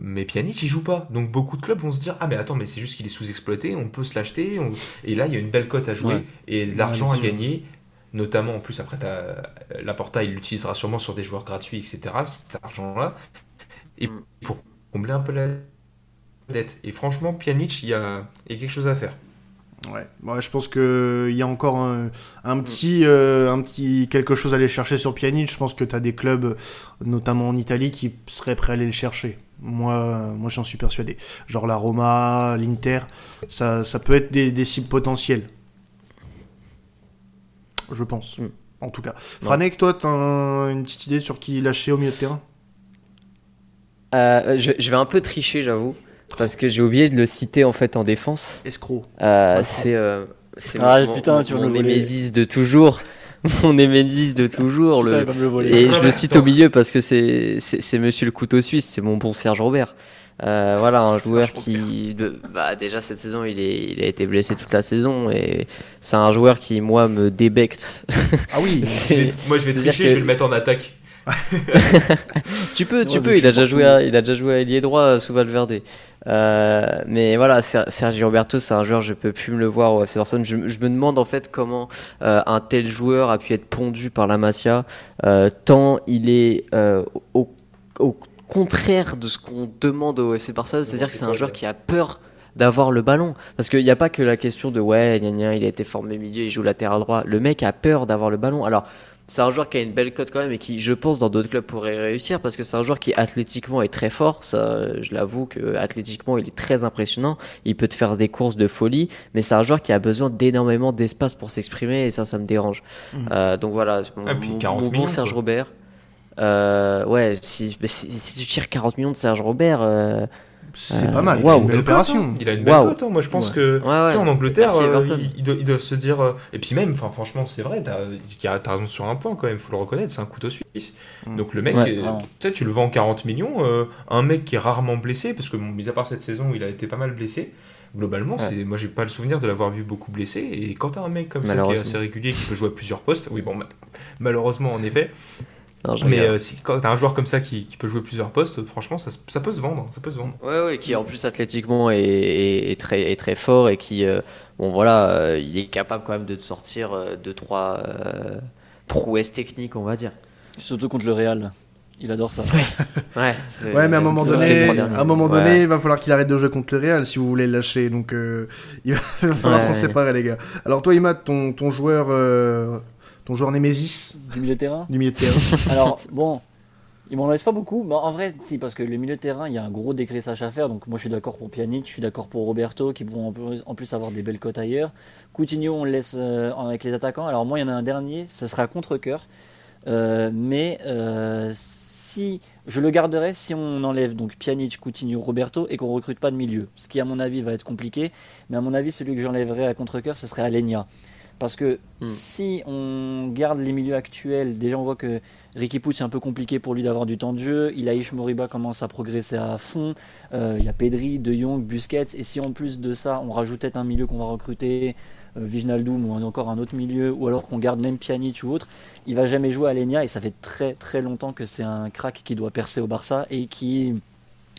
C: mais Pjanic, il joue pas. Donc beaucoup de clubs vont se dire Ah, mais attends, mais c'est juste qu'il est sous-exploité, on peut se l'acheter. Et là, il y a une belle cote à jouer et de l'argent à gagner. Notamment, en plus, après, la Porta, il l'utilisera sûrement sur des joueurs gratuits, etc. Cet argent-là. Et mm. pour combler un peu la dette. Et franchement, Pjanic, il y a, quelque chose à faire.
A: Ouais, moi je pense qu'il y a encore un, petit, euh, un petit quelque chose à aller chercher sur Pjanic. Je pense que tu as des clubs, notamment en Italie, qui seraient prêts à aller le chercher. Moi, moi j'en suis persuadé. Genre la Roma, l'Inter, ça, ça peut être des, des cibles potentielles. Je pense. Mm. En tout cas. Franek, toi, tu as une petite idée sur qui lâcher au milieu de terrain?
D: Euh, je, vais un peu tricher, j'avoue, parce que j'ai oublié de le citer en fait en défense.
A: Escroc.
D: Euh, c'est euh,
B: ah, mon, putain, tu (laughs)
D: mon némésis de toujours. mon némésis de toujours. le... Et je le cite au milieu parce que c'est Monsieur le couteau suisse, c'est mon bon Serge Robert. voilà, un joueur qui, bah, déjà cette saison, il, est, il a été blessé toute la saison et c'est un joueur qui, moi, me débecte.
A: Ah oui, (laughs)
C: moi je vais tricher, je vais le mettre en attaque. (laughs)
D: tu peux, tu peux. Il a déjà joué, à, il a déjà joué à ailier droit euh, sous Valverde. Euh, mais voilà, Sergio Roberto, c'est un joueur, je peux plus me le voir au FC Je, je me demande en fait comment euh, un tel joueur a pu être pondu par la Masia, tant il est au, au, contraire de ce qu'on demande au FC Barcelone, c'est-à-dire que c'est un joueur qui a peur d'avoir le ballon. Parce qu'il n'y a pas que la question de ouais, il a été formé milieu, il joue latéral droit. Le mec a peur d'avoir le ballon. Alors, c'est un joueur qui a une belle cote quand même et qui, je pense, dans d'autres clubs pourrait réussir parce que c'est un joueur qui athlétiquement est très fort. Ça, je l'avoue que athlétiquement, il est très impressionnant. Il peut te faire des courses de folie, mais c'est un joueur qui a besoin d'énormément d'espace pour s'exprimer et ça, ça me dérange. Mmh. Euh, donc voilà, mon, ah, bon Serge Robert. Euh, ouais, si, si, tu tires 40 millions de Serge Robert, euh,
A: c'est pas mal. Il a une belle opération.
C: Hein. Il a une belle cote. Hein. Moi, je pense que en Angleterre, euh, ils, doivent, se dire. Euh, et puis même, franchement, c'est vrai. T'as as raison sur un point quand même. Faut le reconnaître. C'est un couteau suisse. Mm. Donc le mec, euh, tu le vends 40 millions. un mec qui est rarement blessé, parce que bon, mis à part cette saison, où il a été pas mal blessé. Globalement, c'est moi j'ai pas le souvenir de l'avoir vu beaucoup blessé. Et quand t'as un mec comme ça qui est assez régulier, qui peut jouer à plusieurs postes, oui bon, malheureusement en effet, mais euh, si, quand t'as un joueur comme ça qui, qui, peut jouer plusieurs postes, franchement, ça, ça, peut se vendre. Ça peut se vendre.
D: Ouais, ouais, qui en plus athlétiquement est, est, très, est très fort et qui, euh, bon voilà, euh, il est capable quand même de sortir deux trois prouesses techniques, on va dire.
B: Surtout contre le Real. Il adore ça.
D: Ouais, (laughs)
A: ouais, mais à un moment donné, à un moment donné, il va falloir qu'il arrête de jouer contre le Real si vous voulez le lâcher. Donc, (laughs) il va, falloir s'en séparer, les gars. Alors, toi, Imad, ton, ton joueur ton joueur Némésis
B: Du milieu de terrain
A: Du milieu de terrain. (laughs)
B: Alors, bon, il m'en laisse pas beaucoup, mais en vrai, si, parce que le milieu de terrain, il y a un gros dégraissage à faire. Donc, moi, je suis d'accord pour Pjanic, je suis d'accord pour Roberto, qui pourront en plus avoir des belles cotes ailleurs. Coutinho, on le laisse euh, avec les attaquants. Alors, moi, il y en a un dernier, ça sera contre-coeur. Euh, mais euh, si Je le garderai si on enlève donc Pjanic, Coutinho, Roberto et qu'on recrute pas de milieu. Ce qui à mon avis va être compliqué, mais à mon avis celui que j'enlèverais à contre-cœur ce serait Alenia. Parce que hmm. si on garde les milieux actuels, déjà on voit que Ricky Puig c'est un peu compliqué pour lui d'avoir du temps de jeu. Ilaïch Moriba commence à progresser à fond. Euh, il y a Pedri, De Jong, Busquets. Et si en plus de ça on rajoutait un milieu qu'on va recruter, euh, Vignaldoum ou encore un autre milieu, ou alors qu'on garde même Pjanic ou autre, il va jamais jouer à Lenia et ça fait très très longtemps que c'est un crack qui doit percer au Barça et qui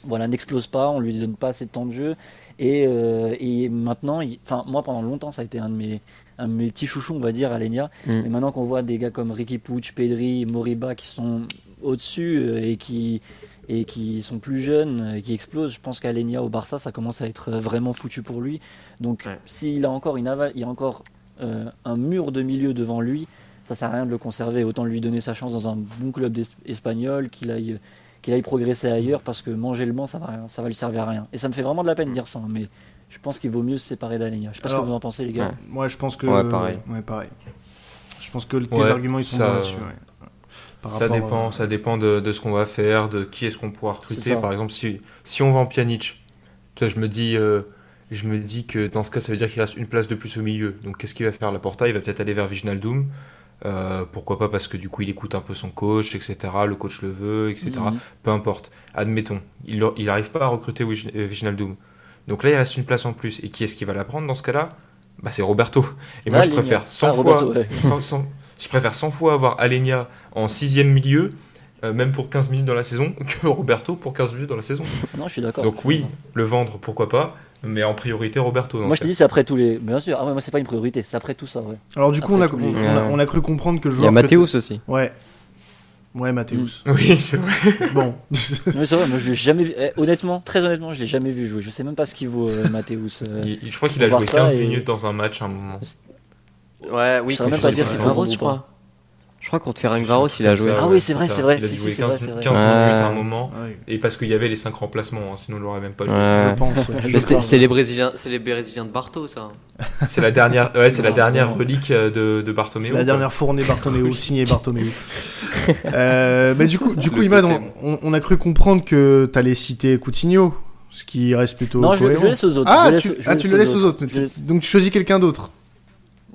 B: voilà n'explose pas, on lui donne pas assez de temps de jeu et, euh, et maintenant, enfin moi pendant longtemps ça a été un de mes un mes petits chouchous, on va dire, à Lenia. Mm. Mais maintenant qu'on voit des gars comme Ricky Puig, Pedri, Moriba qui sont au-dessus euh, et qui, et qui sont plus jeunes, qui explosent, je pense qu'Alenia au Barça, ça commence à être vraiment foutu pour lui. Donc s'il a encore, une il a encore euh, un mur de milieu devant lui, ça sert à rien de le conserver. Autant lui donner sa chance dans un bon club espagnol, qu'il aille, qu'il aille progresser ailleurs, parce que manger le banc, ça va, ça va lui servir à rien. Et ça me fait vraiment de la peine de dire ça, hein, mais je pense qu'il vaut mieux se séparer d'Alenia. Je sais pas ce que vous en pensez, les gars.
A: Moi, je pense que.
D: Ouais, pareil.
A: Ouais, pareil. Je pense que tes arguments, ils sont là-dessus.
C: Ça dépend, ça dépend de, de ce qu'on va faire, de qui est-ce qu'on pourra recruter. Par exemple, si, si on vend Pjanic, je me dis, euh, je me dis que dans ce cas, ça veut dire qu'il reste une place de plus au milieu. Donc, qu'est-ce qu'il va faire? La Porta Il va peut-être aller vers Viginaldum. Euh, pourquoi pas? Parce que du coup, il écoute un peu son coach, etc. Le coach le veut, etc. Mhm. Peu importe. Admettons, il n'arrive pas à recruter Viginaldum. Donc là, il reste une place en plus. Et qui est-ce qui va la prendre dans ce cas-là? Bah, C'est Roberto. Et moi, je préfère 100 ah, fois, je préfère 100 fois avoir Alenia en sixième milieu, euh, même pour 15 minutes dans la saison, (laughs) que Roberto pour 15 minutes dans la saison.
B: Non, je suis d'accord.
C: Donc oui, le vendre, pourquoi pas, mais en priorité Roberto.
B: Moi, je te dis, c'est après tous les. Bien sûr, ah ouais, moi, c'est pas une priorité, c'est après tout ça. Ouais.
A: Alors, du coup, on a, on, a, cru comprendre que le joueur.
D: Il y a Mathéus aussi.
A: Ouais. Ouais, Mathéus.
C: Mm. Oui, c'est vrai. (laughs)
A: Bon.
B: mais c'est vrai, moi je l'ai jamais vu. Eh, honnêtement, très honnêtement, je l'ai jamais vu jouer. Je sais même pas ce qu'il vaut, euh, Mathéus.
C: Euh, je crois qu'il a joué 15 minutes dans un match à un moment.
D: Ouais, oui,
B: je ne même pas dire c'est
D: Varos, je crois. Je crois contre Varos, il a joué.
B: Ah oui, c'est vrai, c'est vrai. Si, si, c'est vrai, 15
C: minutes à un moment. Et parce qu'il y avait les 5 remplacements, hein, sinon on l'aurait même pas joué.
A: Je pense.
D: C'est les Brésiliens, c'est les Brésiliens de Barto, ça. (laughs)
C: C'est la dernière, ouais, c'est la dernière relique euh, de, de Bartomeu.
A: La dernière fournée Bartomeu, (laughs) signée Bartomeu. (laughs) euh, mais du coup, du coup, Imad, on, on, a cru comprendre que tu allais citer Coutinho, ce qui reste plutôt.
B: Non, je, je, laisse aux autres.
A: Ah, tu, ah, tu le laisses aux autres. Donc tu choisis quelqu'un d'autre.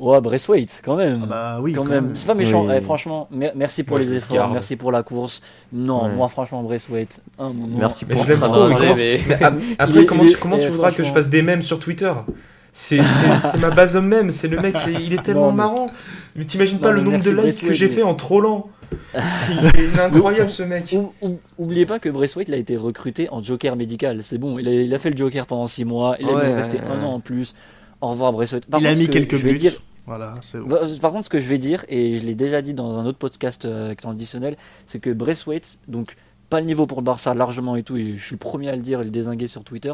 B: Ouais, Braithwaite, quand même.
A: Ah bah oui.
B: Quand, même. C'est pas méchant. Eh, franchement, merci pour les efforts, merci pour la course. Non, moi, franchement, Braithwaite.
D: Un Merci pour
C: le travail. Après, comment, tu, comment tu eh, voudras que je fasse des mèmes sur Twitter? C'est (laughs) ma base homme même, c'est le mec, il est tellement marrant. Mais t'imagines pas le nombre de likes que j'ai fait en trollant. il est (laughs) incroyable ce mec.
B: oubliez pas que Braithwaite il a été recruté en Joker médical. C'est bon, il a, fait le Joker pendant 6 mois, il a resté un an en plus. Au revoir Braithwaite.
A: il a mis quelques buts. Dire, voilà,
B: Par contre, ce que je vais dire, et je l'ai déjà dit dans un autre podcast euh, traditionnel, c'est que Braithwaite, donc pas le niveau pour le Barça largement et tout, et je suis le premier à le dire et le désinguer sur Twitter,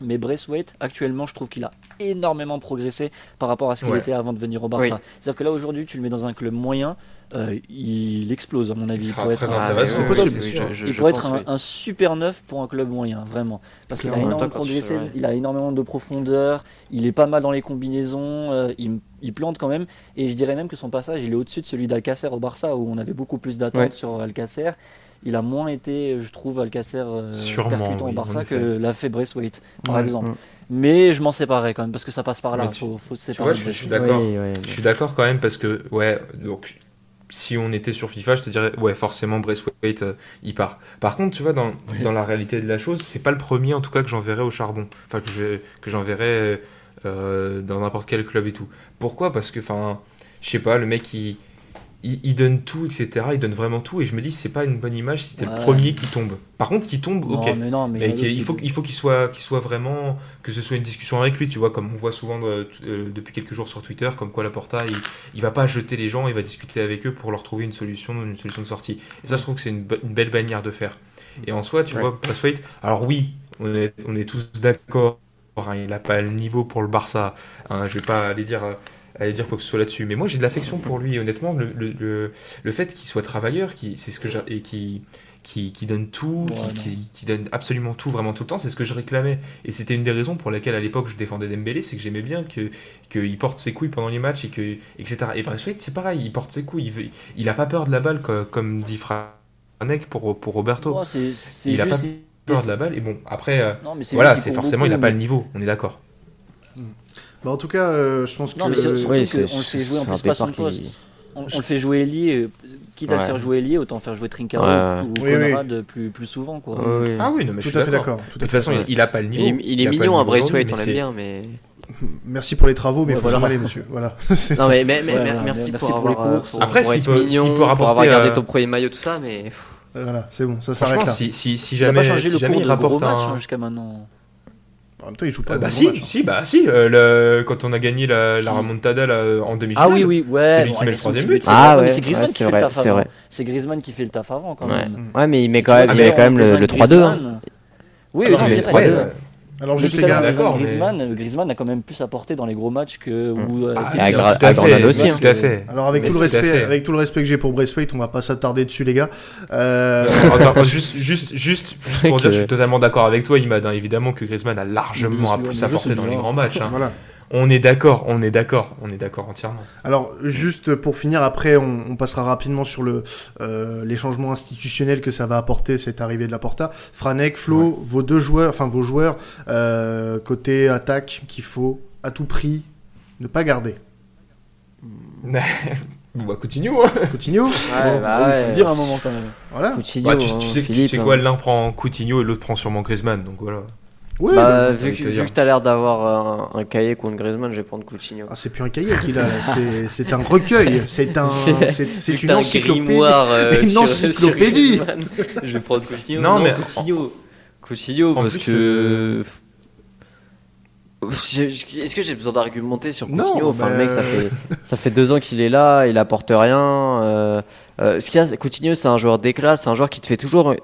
B: mais Braithwaite, actuellement, je trouve qu'il a énormément progressé par rapport à ce qu'il était avant de venir au Barça. C'est-à-dire que là, aujourd'hui, tu le mets dans un club moyen, euh, il explose, à mon avis. Il, pourrait être, un, super neuf pour un club moyen, vraiment. Parce qu'il a énormément progressé, il a énormément de profondeur, il est pas mal dans les combinaisons, euh, il, plante quand même. Et je dirais même que son passage, il est au-dessus de celui d'Alcacer au Barça, où on avait beaucoup plus d'attentes sur Alcacer il a moins été, je trouve, Alcacer euh, percutant au Barça que l'a fait Braithwaite, par exemple. Mais je m'en séparerais quand même parce que ça passe par là. Il faut, se séparer.
C: je, suis d'accord. je suis d'accord quand même parce que ouais, donc si on était sur FIFA, je te dirais ouais, forcément Braithwaite euh, il part. Par contre, tu vois dans, dans la réalité de la chose, c'est pas le premier en tout cas que j'enverrai au charbon. Enfin que que j'enverrai euh, dans n'importe quel club et tout. Pourquoi? Parce que enfin, je sais pas, le mec il il, donne tout, etc. Il donne vraiment tout, et je me dis, c'est pas une bonne image si c'est le premier qui tombe. Par contre, qui tombe, ok.
B: Mais non, mais,
C: il, faut, il faut qu'il soit, qu'il soit vraiment, que ce soit une discussion avec lui, tu vois, comme on voit souvent euh, depuis quelques jours sur Twitter, comme quoi la Porta, il, il va pas jeter les gens, il va discuter avec eux pour leur trouver une solution, une solution de sortie. Et ça, je trouve que c'est une, belle bannière de faire. Et en soi, tu vois, Braithwaite, alors oui, on est, on est tous d'accord, hein, il n'a pas le niveau pour le Barça. Hein, je vais pas aller dire. Euh, aller dire quoi que ce soit là-dessus. Mais moi, j'ai de l'affection pour lui, honnêtement. Le, le, le, fait qu'il soit travailleur, qui, c'est ce que et qui, qui, qui, donne tout, qui, qui, donne absolument tout, vraiment tout le temps, c'est ce que je réclamais. Et c'était une des raisons pour lesquelles, à l'époque, je défendais Dembélé, c'est que j'aimais bien que qu'il porte ses couilles pendant les matchs, et que, etc. Et Braithwaite, c'est pareil, il porte ses couilles, il, il a pas peur de la balle, comme, dit Fra Franek pour, pour Roberto.
B: Non, c'est c'est
C: il a
B: juste.
C: pas joueur de la balle. Et bon, après, euh,
B: Non,
C: voilà, c'est forcément, il n'a pas
B: mais-
C: le niveau, on est d'accord.
A: Bah, en tout cas, euh, je pense que.
B: Non, mais c'est surtout
D: Oui,
B: qu'on le fait jouer en plus pas son
D: départ qui-
B: poste. On, on le fait jouer ailier, euh, quitte à le faire jouer ailier, autant faire jouer Trincao
D: Ouais.
B: ou
A: Oui, oui.
B: Conrad plus, plus souvent. Quoi.
D: Oui.
C: Ah oui, non, mais
A: Tout
C: je suis
A: à fait
C: d'accord. De
A: à
C: toute
A: fait
C: façon,
A: d'accord.
C: il, il a pas le niveau.
D: Il est, il est
C: le
D: mignon, un Braithwaite, on l'aime bien, mais. (laughs)
A: Merci pour les travaux, mais il
B: Ouais,
A: faut
B: voilà.
A: aller, monsieur. Voilà. (laughs)
D: Non, mais, mais, mais merci,
B: merci
D: pour,
B: pour les
D: avoir,
B: courses.
D: pour-
C: Après,
D: pour
C: s'il
D: être
C: peut-
D: mignon,
C: peut
D: pour
C: rapporter,
D: avoir gardé
C: euh,
D: ton premier maillot, tout ça, mais.
A: Voilà, c'est bon, ça s'arrête là.
C: si, si, si
B: Il n'a
C: jamais,
B: pas changé
C: si
B: le
C: jamais
B: cours
C: il
B: de gros
C: un.
B: hein, jusqu'à maintenant.
A: En même temps, il joue pas
C: Euh, bah si,
A: match, hein.
C: si, bah si, euh, le- quand on a gagné la, la remontada là, en demi-finale.
B: Ah oui, oui, ouais.
C: C'est lui qui
B: ouais,
C: met le troisième but.
B: c'est
D: Ah ouais,
B: mais c'est Griezmann
D: ouais,
B: qui fait
D: vrai,
B: le taf
D: c'est
B: avant.
D: vrai.
B: C'est Griezmann qui fait le taf avant quand
D: Ouais.
B: même.
D: ouais, mais il met quand même,
C: Ah,
D: il met quand même le,
B: désigne
D: le 3-2. hein.
B: Griezmann. Oui,
C: Ah
B: non,
C: non,
B: c'est vrai.
A: Alors, juste
B: tout
A: les gars,
C: d'accord, mais-
B: Griezmann, Griezmann a quand même plus apporté dans les gros matchs que. où, euh,
C: Ah, tout à fait,
D: aussi,
C: Tout à fait.
A: Alors avec
C: Mais
A: tout le
C: tout
A: respect,
C: fait.
A: avec tout le respect que j'ai pour Braithwaite, on va pas s'attarder dessus les gars. Euh, (laughs)
C: Attends, juste, (laughs) juste, juste, juste pour
D: Que-
C: dire, je suis totalement d'accord avec toi, Imad. hein. Évidemment que Griezmann a largement plus apporté dans les grands matchs. hein.
A: voilà.
C: On est d'accord, on est d'accord, on est d'accord entièrement.
A: Alors juste pour finir, après on, on passera rapidement sur le euh, les changements institutionnels que ça va apporter cette arrivée de la Porta. Franek, Flo, vos deux joueurs, enfin vos joueurs euh, côté attaque qu'il faut à tout prix ne pas garder.
C: Bon, (laughs) bah, Coutinho, hein.
A: Coutinho,
D: Ouais,
A: Bon,
D: bah
B: Il
D: ouais.
B: faut dire un moment quand même.
A: voilà.
D: Coutinho,
C: Bah, tu,
D: hein,
C: tu sais, tu
D: Philippe,
C: sais
D: hein.
C: quoi, l'un prend Coutinho et l'autre prend sûrement Griezmann, donc voilà.
D: Bah, vu, que, vu que t'as l'air d'avoir un, un cahier contre Griezmann, je vais prendre Coutinho.
A: ah, c'est plus un cahier qu'il a, c'est- un recueil, c'est un, (laughs) c'est une encyclopédie.
D: euh, (laughs)
A: Une (laughs)
D: je vais prendre Coutinho.
C: Non,
D: Non,
C: mais-
D: Coutinho. Coutinho,
C: En
D: parce
C: plus,
D: que. Est-ce que j'ai besoin d'argumenter sur
A: Non,
D: Coutinho? Enfin,
A: bah,
D: le mec, ça fait, ça fait deux ans qu'il est là, il apporte rien. euh, euh, ce qu'il y a, c'est- Coutinho, c'est un joueur d'éclat, c'est un joueur qui te fait toujours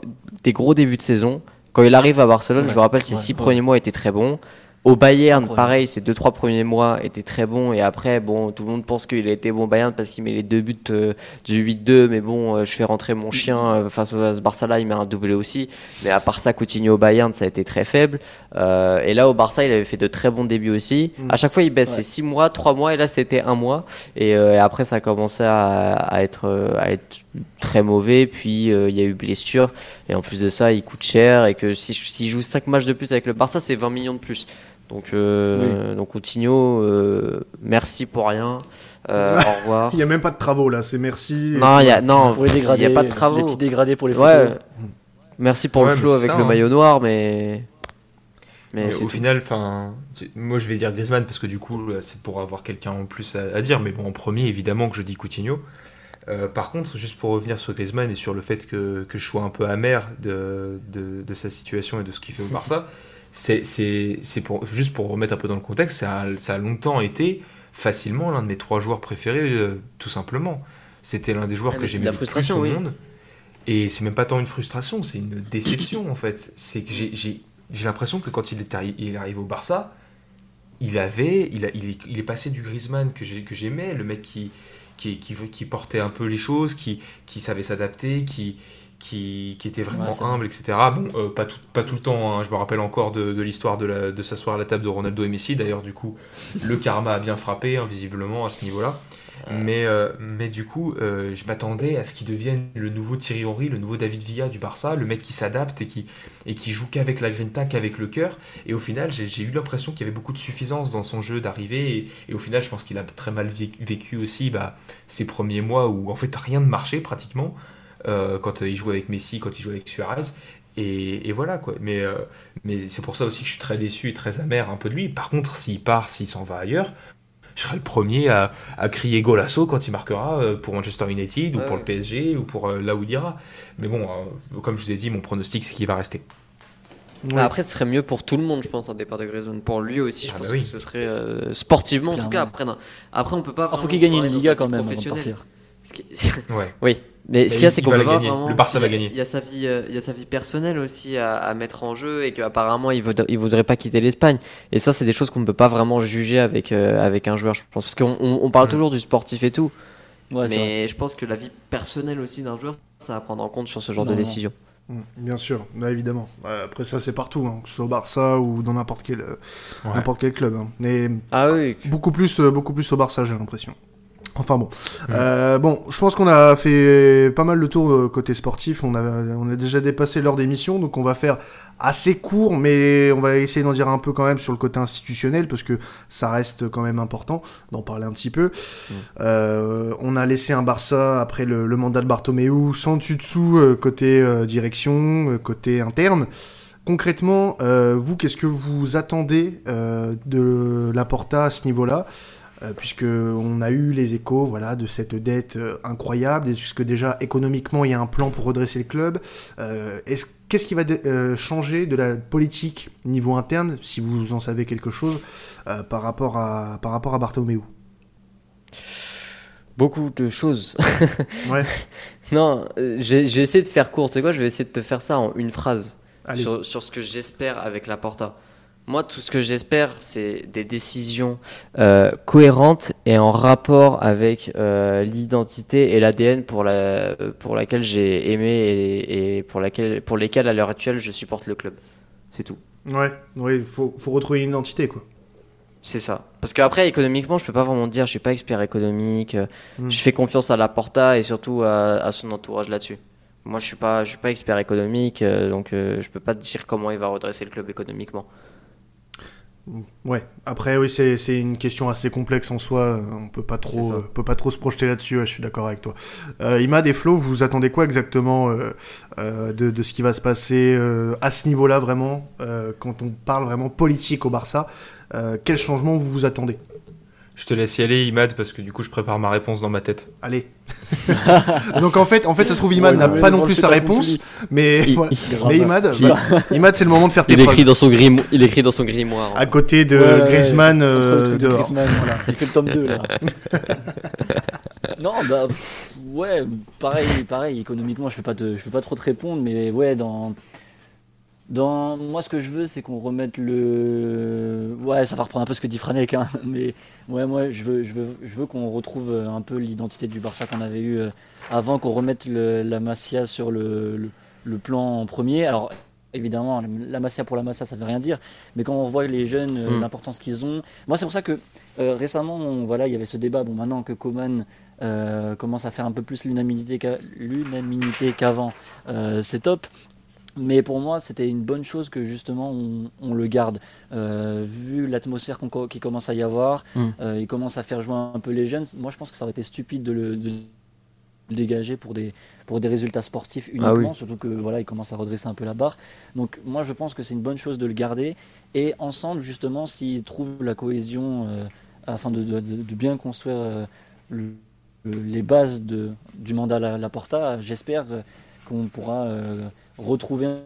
D: des gros débuts de saison. Quand il arrive à Barcelone,
B: Ouais,
D: je me rappelle, ses
B: ouais,
D: six
B: ouais.
D: premiers mois étaient très bons. Au Bayern, pareil, ses deux trois premiers mois étaient très bons et après, bon, tout le monde pense qu'il a été bon au Bayern parce qu'il met les deux buts euh, du 8-2, mais bon, euh, je fais rentrer mon chien euh, face au à ce Barça-là, il met un doublé aussi. Mais à part ça, Coutinho au Bayern, ça a été très faible. Euh, et là, au Barça, il avait fait de très bons débuts aussi.
A: Mm.
D: À chaque fois, il baisse ses 6 mois, 3 mois, et là, c'était un mois. Et, et après, ça a commencé à, à être, à être très mauvais. Puis, il y a eu blessure. Et en plus de ça, il coûte cher. Et que si- s'il joue 5 matchs de plus avec le Barça, c'est 20 millions de plus. Donc, euh, donc Coutinho, euh, merci pour rien. Euh, au (laughs) revoir.
A: Il y a même pas de travaux là, c'est merci.
D: Non, il y a, non,
B: Pour les
D: il
B: dégradés.
D: n'y a pas de
B: Les
D: travaux.
B: petits dégradés pour les
D: Ouais.
B: photos.
D: Merci pour
C: Ouais,
D: le flow avec
C: ça,
D: le
C: hein.
D: maillot noir, mais. Mais
C: au
D: tout.
C: final, enfin, moi je vais dire Griezmann parce que du coup, c'est pour avoir quelqu'un en plus à, à dire. Mais bon, en premier, évidemment que je dis Coutinho. Euh, par contre, juste pour revenir sur Griezmann et sur le fait que, que je sois un peu amer de, de, de sa situation et de ce qu'il fait au Barça, (laughs) c'est c'est- c'est pour, juste pour remettre un peu dans le contexte, ça a, ça a longtemps été facilement l'un de mes trois joueurs préférés, euh, tout simplement. C'était l'un des joueurs
D: Ah,
C: que j'aimais le plus
D: frustration,
C: au
D: oui.
C: monde. Et c'est même pas tant une frustration, c'est une déception en fait. C'est que j'ai- j'ai j'ai l'impression que quand il est, arri- il est arrivé au Barça, il avait, il, a, il, est, il est passé du Griezmann que j'ai- que j'aimais, le mec qui, qui, qui, qui portait un peu les choses, qui, qui savait s'adapter, qui, qui, qui était vraiment
B: Ouais,
C: humble, etc. Bon, euh, pas, tout, pas tout le temps, hein. je me rappelle encore de, de l'histoire de, de s'asseoir à la table de Ronaldo et Messi. D'ailleurs, du coup, le karma a bien frappé, hein, visiblement, à ce niveau-là. Mais, euh, mais du coup, euh, je m'attendais à ce qu'il devienne le nouveau Thierry Henry, le nouveau David Villa du Barça, le mec qui s'adapte et qui, et qui joue qu'avec la grinta, qu'avec le cœur. Et au final, j'ai eu l'impression qu'il y avait beaucoup de suffisance dans son jeu d'arriver. Et, au final, je pense qu'il a très mal vé- vécu aussi bah, ses premiers mois où en fait rien ne marchait pratiquement. euh, quand il jouait avec Messi, quand il jouait avec Suarez. Et, et voilà quoi. Mais, euh, mais c'est pour ça aussi que je suis très déçu et très amer un peu de lui. Par contre, s'il part, s'il s'en va ailleurs, je serai le premier à, à crier golasso quand il marquera euh, pour Manchester United ou
D: Ouais,
C: pour le PSG ou pour euh, là où il ira. Mais bon, euh, comme je vous ai dit, mon pronostic c'est qu'il va rester.
A: Ouais.
D: Après, ce serait mieux pour tout le monde, je pense, un départ de Griezmann. Pour lui aussi, je
C: Ah
D: pense
C: bah oui.
D: que ce serait euh, sportivement, en tout cas. Après, non. après on peut pas.
B: Ah, faut qu'il gagne une Liga quand même avant de partir. (laughs)
C: Ouais.
D: Oui, mais ce
C: Mais
D: qu'il y a, c'est qu'on
C: va
D: peut
C: gagner.
D: vraiment-
C: Le Barça va
D: il y a-
C: gagner.
D: Il y a sa vie, euh, il y a sa vie personnelle aussi à, à mettre en jeu et qu'apparemment il voudrait, il voudrait pas quitter l'Espagne. Et ça, c'est des choses qu'on ne peut pas vraiment juger avec euh, avec un joueur, je pense, parce qu'on on, on parle
C: Mm.
D: toujours du sportif et tout,
B: Ouais,
D: mais je pense que la vie personnelle aussi d'un joueur, ça à prendre en compte sur ce genre
B: Non,
D: de
B: non.
D: décision.
A: Mm, Bien sûr, évidemment. Euh, Après ça, c'est partout, hein, que ce soit au Barça ou dans n'importe quel, euh,
C: Ouais.
A: n'importe quel club. hein. Mais
D: Ah oui.
A: beaucoup plus, beaucoup plus au Barça, j'ai l'impression. Enfin bon, euh, bon, je pense qu'on a fait pas mal le tour euh, côté sportif. On a, on a déjà dépassé l'heure d'émission, donc on va faire assez court, mais on va essayer d'en dire un peu quand même sur le côté institutionnel parce que ça reste quand même important d'en parler un petit peu. Euh, on a laissé un Barça après le, le mandat de Bartomeu sans dessus dessous euh, côté euh, direction, côté interne. Concrètement, euh, vous, qu'est-ce que vous attendez euh, de la Porta à ce niveau-là? Puisque on a eu les échos voilà de cette dette euh, incroyable est-ce que déjà économiquement il y a un plan pour redresser le club Euh, est-ce qu'est-ce qui va euh, changer de la politique niveau interne si vous en savez quelque chose euh, par rapport à par rapport à
D: Beaucoup de choses. (laughs)
A: ouais
D: non, euh, je vais, essayer de faire court. Tu sais quoi, je vais essayer de te faire ça en une phrase. sur ce que j'espère avec la Porta. Moi, tout ce que j'espère, c'est des décisions euh, cohérentes et en rapport avec euh, l'identité et l'ADN pour, la, pour laquelle j'ai aimé et, et pour, laquelle, pour lesquels, à l'heure actuelle, je supporte le club. C'est tout.
A: ouais ouais faut faut retrouver une identité quoi
D: C'est ça. Parce qu'après, économiquement, je peux pas vraiment dire, je suis pas expert économique. euh,
A: Mm.
D: Je fais confiance à la Porta et surtout à, à son entourage là-dessus. Moi, je suis pas, je suis pas expert économique, euh, donc euh, je peux pas te dire comment il va redresser le club économiquement.
A: Ouais. Après, oui, c'est une question assez complexe en soi. euh, On peut pas trop, euh, peut pas trop se projeter là-dessus. ouais, je suis d'accord avec toi. Euh, Imad et Flo, vous attendez quoi exactement euh, de, de ce qui va se passer à ce niveau-là vraiment quand on parle vraiment politique au Barça Quel changement vous vous attendez?
C: Je te laisse y aller, Imad, parce que du coup, je prépare ma réponse dans ma tête.
A: Allez. (laughs) Donc en fait, en fait, ça se trouve Imad
B: Ouais,
A: n'a pas non plus sa réponse, mais
D: Il-
A: voilà.
B: Grave.
A: Mais Imad, bah, Imad, c'est le moment de faire tes
D: Il
A: preuves.
D: écrit dans son grimo- il écrit dans son grimoire.
A: À côté de
B: Ouais,
A: Griezmann euh,
B: de. Griezmann, voilà. Il fait le tome 2 là. (laughs) non, bah ouais, pareil, pareil, économiquement, je peux pas te, je peux pas trop te répondre, mais ouais, dans dans moi ce que je veux c'est qu'on remette le ouais, ça va reprendre un peu ce que dit Franek hein, (laughs) mais ouais, moi je veux je veux je veux qu'on retrouve euh, un peu l'identité du Barça qu'on avait eu euh, avant qu'on remette le- la Masia sur le, le le plan en premier. Alors évidemment, la Masia pour la Masia, ça veut rien dire, mais quand on voit les jeunes, euh,
D: Mm.
B: l'importance qu'ils ont, moi c'est pour ça que euh, récemment, on- voilà, il y avait ce débat. Bon, maintenant que Coman euh, commence à faire un peu plus l'unanimité qu'a- l'unanimité qu'avant, euh, c'est top. Mais pour moi, c'était une bonne chose que justement on, on le garde. Euh, vu l'atmosphère qu'on co- qui commence à y avoir,
D: Mm.
B: euh, il commence à faire jouer un peu les jeunes. Moi, je pense que ça aurait été stupide de le, de le dégager pour des, pour des résultats sportifs uniquement,
D: Ah oui.
B: surtout que voilà, il commence à redresser un peu la barre. Donc moi, je pense que c'est une bonne chose de le garder. Et ensemble, justement, s'ils trouvent la cohésion euh, afin de, de- de- de bien construire le- le- les bases de, du mandat La, La Porta, j'espère qu'on pourra retrouver un,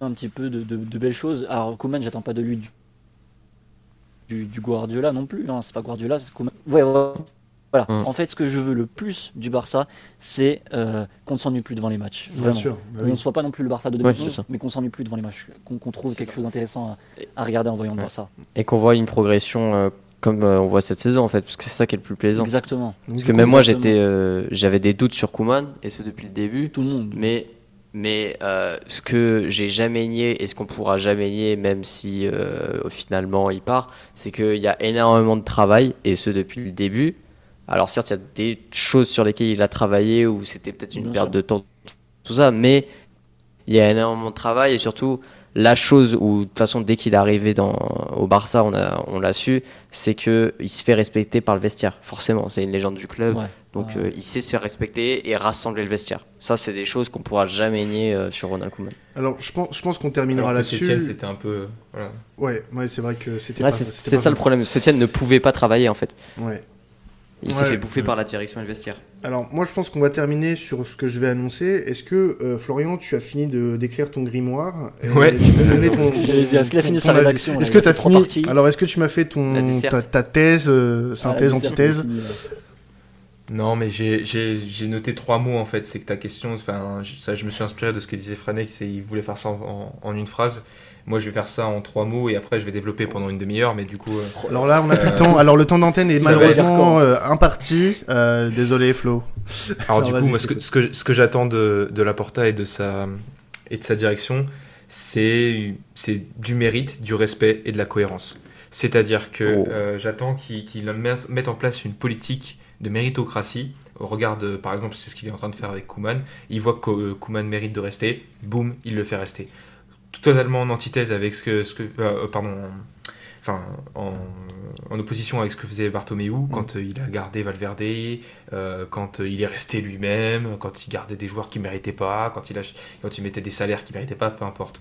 B: un petit peu de, de- de belles choses. Alors, Koeman, j'attends pas de lui du, du, du Guardiola non plus. Hein. C'est pas Guardiola, c'est Koeman. Ouais, ouais, voilà.
D: Mm.
B: En fait, ce que je veux le plus du Barça, c'est euh, qu'on ne s'ennuie plus devant les matchs.
A: Bien sûr. bah
B: Qu'on
A: oui.
B: ne soit pas non plus le Barça de
D: Ouais,
B: 2011,
D: c'est ça.
B: mais qu'on s'ennuie plus devant les matchs. Qu'on trouve quelque
D: ça.
B: chose d'intéressant à, à regarder en voyant le
D: Ouais.
B: Barça.
D: Et qu'on voit une progression euh, comme euh, on voit cette saison en fait, parce que c'est ça qui est le plus plaisant.
B: Exactement.
D: Parce
A: du
D: que
A: coup,
D: même moi j'étais, euh, j'avais des doutes sur Kuman et ce depuis le début.
B: Tout le monde.
D: Mais, mais euh, ce que j'ai jamais nié et ce qu'on pourra jamais nier, même si euh, finalement il part, c'est qu'il y a énormément de travail et ce depuis le début. Alors certes, il y a des choses sur lesquelles il a travaillé où c'était peut-être une
B: Bien
D: perte
B: sûr.
D: de temps, tout ça, mais il y a énormément de travail et surtout la chose où de toute façon dès qu'il est arrivé dans, au Barça, on l'a su, c'est que il se fait respecter par le vestiaire. Forcément, c'est une légende du club.
B: Ouais.
D: Donc
B: Ouais.
D: euh, il sait se faire respecter et rassembler le vestiaire. Ça, c'est des choses qu'on pourra jamais nier euh, sur Ronald Koeman.
A: Alors, je pense, je pense qu'on terminera là-dessus.
C: C'était un peu. Voilà.
A: Ouais, ouais, c'est vrai que c'était
D: Ouais, c'est ça le problème. Sétienne ne pouvait pas travailler en fait.
A: Ouais.
D: Il s'est
A: Ouais.
D: fait bouffer par la direction et le vestiaire.
A: Alors, moi, je pense qu'on va terminer sur ce que je vais annoncer. Est-ce que, euh, Florian, tu as fini de d'écrire ton grimoire
C: Ouais. (laughs)
B: Est-ce qu'il a fini sa rédaction,
A: Est-ce que tu as fini
B: parties.
A: Alors, est-ce que tu m'as fait ton ta, ta thèse, euh,
B: Ah,
A: synthèse,
B: dessert,
A: antithèse.
C: Non, mais j'ai- noté trois mots en fait. C'est que ta question, enfin, je- ça, je me suis inspiré de ce que disait Franek, c'est il voulait faire ça en, en- en une phrase. Moi, je vais faire ça en trois mots et après, je vais développer pendant une demi-heure, mais du coup. euh,
A: Alors là, on a plus le
C: Euh,
A: temps. Alors, le temps d'antenne est malheureusement euh, imparti. Euh, désolé, Flo. (laughs)
C: Alors,
A: Alors,
C: du coup, moi, ce que,
A: t'écoute.
C: ce que, ce que j'attends de, de Laporta et de sa, et de sa direction, c'est c'est du mérite, du respect et de la cohérence. C'est-à-dire que
D: Oh.
C: euh, j'attends qu'ils qu'ils mettent, en place une politique de méritocratie. Au regard de, par exemple, c'est ce qu'il est en train de faire avec Kuman. Il voit que Koeman mérite de rester, boum, il le fait rester. Totalement en antithèse avec ce que, ce que euh, pardon, en- enfin, en, en opposition avec ce que faisait Bartomeu quand euh, il a gardé Valverde, euh, quand euh, il est resté lui-même, quand il gardait des joueurs qui méritaient pas, quand il, a, quand il mettait des salaires qui méritaient pas, peu importe.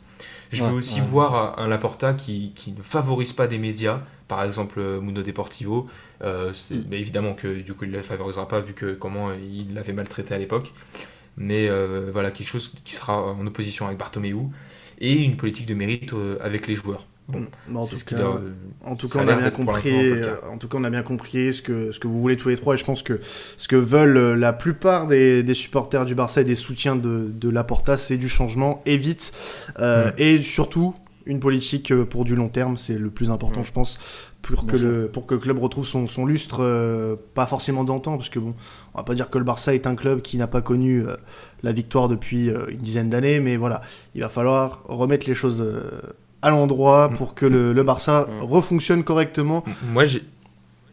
C: Je
B: Ouais,
C: veux aussi
B: ouais.
C: voir un Laporta qui, qui ne favorise pas des médias, par exemple euh, Mundo Deportivo. Euh,
B: Mm.
C: mais évidemment que du coup il ne le favorisera pas vu que comment euh, il l'avait maltraité à l'époque. Mais euh, voilà, quelque chose qui sera en opposition avec Bartomeu et une politique de mérite euh, avec les joueurs. Bon,
A: Bon, en
C: c'est
A: tout cas,
C: a, euh,
A: En tout cas, on a bien compris. euh. En tout cas, on a bien compris ce que ce que vous voulez tous les trois. Et je pense que ce que veulent euh, la plupart des, des supporters du Barça et des soutiens de, de Laporta, c'est du changement et vite. Euh,
C: Mm.
A: Et surtout une politique euh, pour du long terme, c'est le plus important, je pense, pour que le pour que le club retrouve son, son lustre, euh, pas forcément d'antan, parce que bon, on va pas dire que le Barça est un club qui n'a pas connu euh, la victoire depuis euh, une dizaine d'années, mais voilà, il va falloir remettre les choses. à l'endroit
C: Mm.
A: pour que le, le Barça
D: Mm.
A: refonctionne correctement
C: Moi, j'ai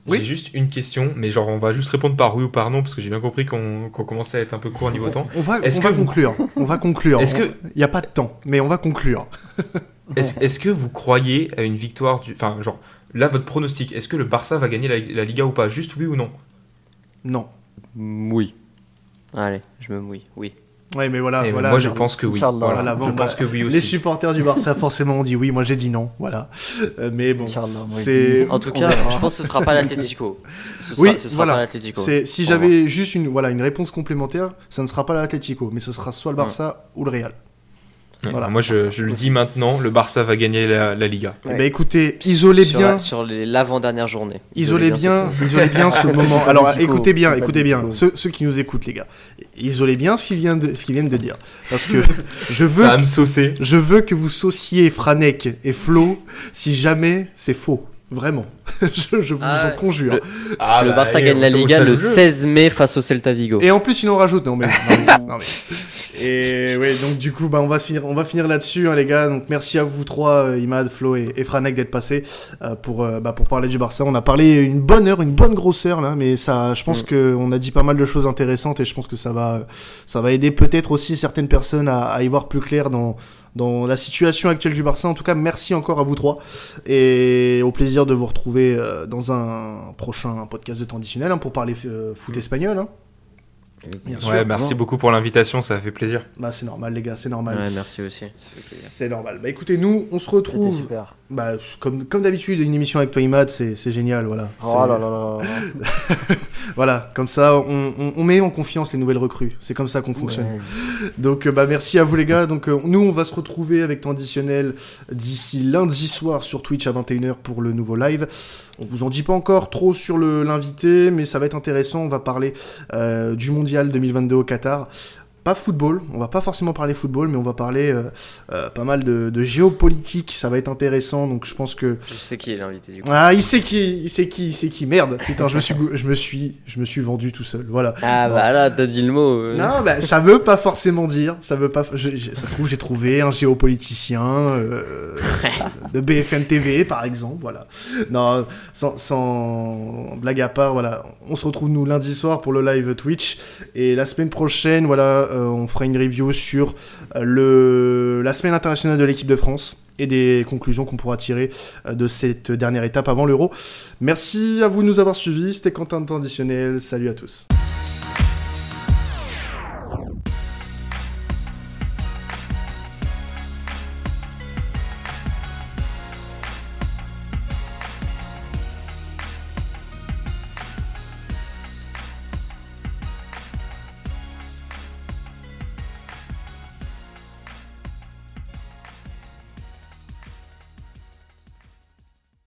A: Oui.
C: juste une question, mais genre on va juste répondre par oui ou par non, parce que j'ai bien compris qu'on qu'on commençait à être un peu court niveau temps.
A: On va, va
C: vous-
A: conclure. On va conclure.
C: Est-ce que-
A: Il n'y a pas de temps, mais on va conclure.
C: Est-ce est-ce que vous croyez à une victoire du... Enfin, genre, là, votre pronostic, est-ce que le Barça va gagner la, la Liga ou pas? Juste oui ou non?
A: Non.
D: Oui. Allez, je me mouille, oui.
A: Ouais, mais voilà.
C: Eh ben,
A: voilà
C: Moi, je pense que oui. Voilà,
A: Voilà, bon,
C: je
A: bah,
C: pense que oui
A: Les
C: aussi.
A: supporters du Barça, forcément, ont dit oui. Moi, j'ai dit non. Voilà. Euh, mais bon, c'est.
D: En tout cas, je pense que ce sera pas l'Atlético. Ce sera,
A: Oui,
D: ce sera
A: voilà.
D: pas l'Atlético.
A: c'est- Si j'avais juste une, voilà, une réponse complémentaire, ça ne sera pas l'Atlético, mais ce sera
C: Mm.
A: soit le Barça ou le Real.
C: Ouais,
A: Voilà.
C: Moi, je, je le dis maintenant, le Barça va gagner la, la Liga.
A: Ben, écoutez, isolez
D: sur,
A: bien.
D: la- sur l'avant-dernière journée.
A: Isolez bien, isolez bien ce (laughs) moment. Alors, écoutez bien, écoutez bien, ceux, ceux qui nous écoutent, les gars. Isolez bien ce qu'ils viennent de, ce qu'ils viennent de dire, parce que (laughs) je veux,
C: Ça va me saucer.
A: je veux que vous sauciez Franek et Flo si jamais c'est faux, vraiment. (laughs) je, je vous
D: Ah
A: en conjure.
D: Le-
C: Ah,
D: le
C: bah,
D: Barça gagne la Liga le
C: jeu.
D: 16 mai face au Celta Vigo.
A: Et en plus, il en rajoute. Non mais, (laughs) non, mais- non, mais- Et ouais, donc du coup, bah, on va finir, on va finir là-dessus, hein, les gars. Donc merci à vous trois, euh, Imad, Flo et, et Franek d'être passés euh, pour, euh, bah, pour parler du Barça. On a parlé une bonne heure, une bonne grosse heure là, mais ça, je pense
D: Mm.
A: que on a dit pas mal de choses intéressantes et je pense que ça va, ça va aider peut-être aussi certaines personnes à, à y voir plus clair dans dans la situation actuelle du Barça. En tout cas, merci encore à vous trois et au plaisir de vous retrouver euh, dans un prochain podcast de temps additionnel hein, pour parler euh, foot espagnol. Hein. Bien sûr.
C: Ouais, merci beaucoup pour l'invitation, ça fait plaisir.
A: Bah c'est normal les gars, c'est normal.
D: Ouais, merci aussi.
A: C'est normal. Bah écoutez, nous, on se
B: C'était
A: retrouve.
B: super.
A: Bah, comme, comme d'habitude, une émission avec toi, Imad, c'est génial, voilà.
B: Oh
A: C'est-
B: là là là là. (laughs)
A: Voilà, comme ça, on, on- on met en confiance les nouvelles recrues. C'est comme ça qu'on fonctionne.
B: Ouais.
A: Donc, euh, bah merci à vous les gars. Donc, euh, nous, on va se retrouver avec temps additionnel d'ici lundi soir sur Twitch à 21h pour le nouveau live. On vous en dit pas encore trop sur l'invité, mais ça va être intéressant. On va parler euh, du mondial 2022 au Qatar. Pas football, on va pas forcément parler football, mais on va parler euh, euh, pas mal de, de géopolitique. Ça va être intéressant. Donc, je pense que
D: Je sais qui est l'invité du coup.
A: ah, il sait qui, il sait qui, il sait qui. Merde, putain, je me suis, je me suis, je me suis vendu tout seul. Voilà.
D: Ah
A: Non.
D: bah là, t'as dit le mot. euh.
A: Non, bah, ça veut pas forcément dire. Ça veut pas. je- je- ça trouve, j'ai trouvé un géopoliticien de BFM TV, par exemple. Voilà. Non, sans, sans blague à part, voilà. On se retrouve nous lundi soir pour le live Twitch et la semaine prochaine, voilà, on fera une review sur euh, la semaine internationale de l'équipe de France et des conclusions qu'on pourra tirer euh, de cette dernière étape avant l'Euro. Merci à vous de nous avoir suivis. C'était Quentin Additionnel. Salut à tous.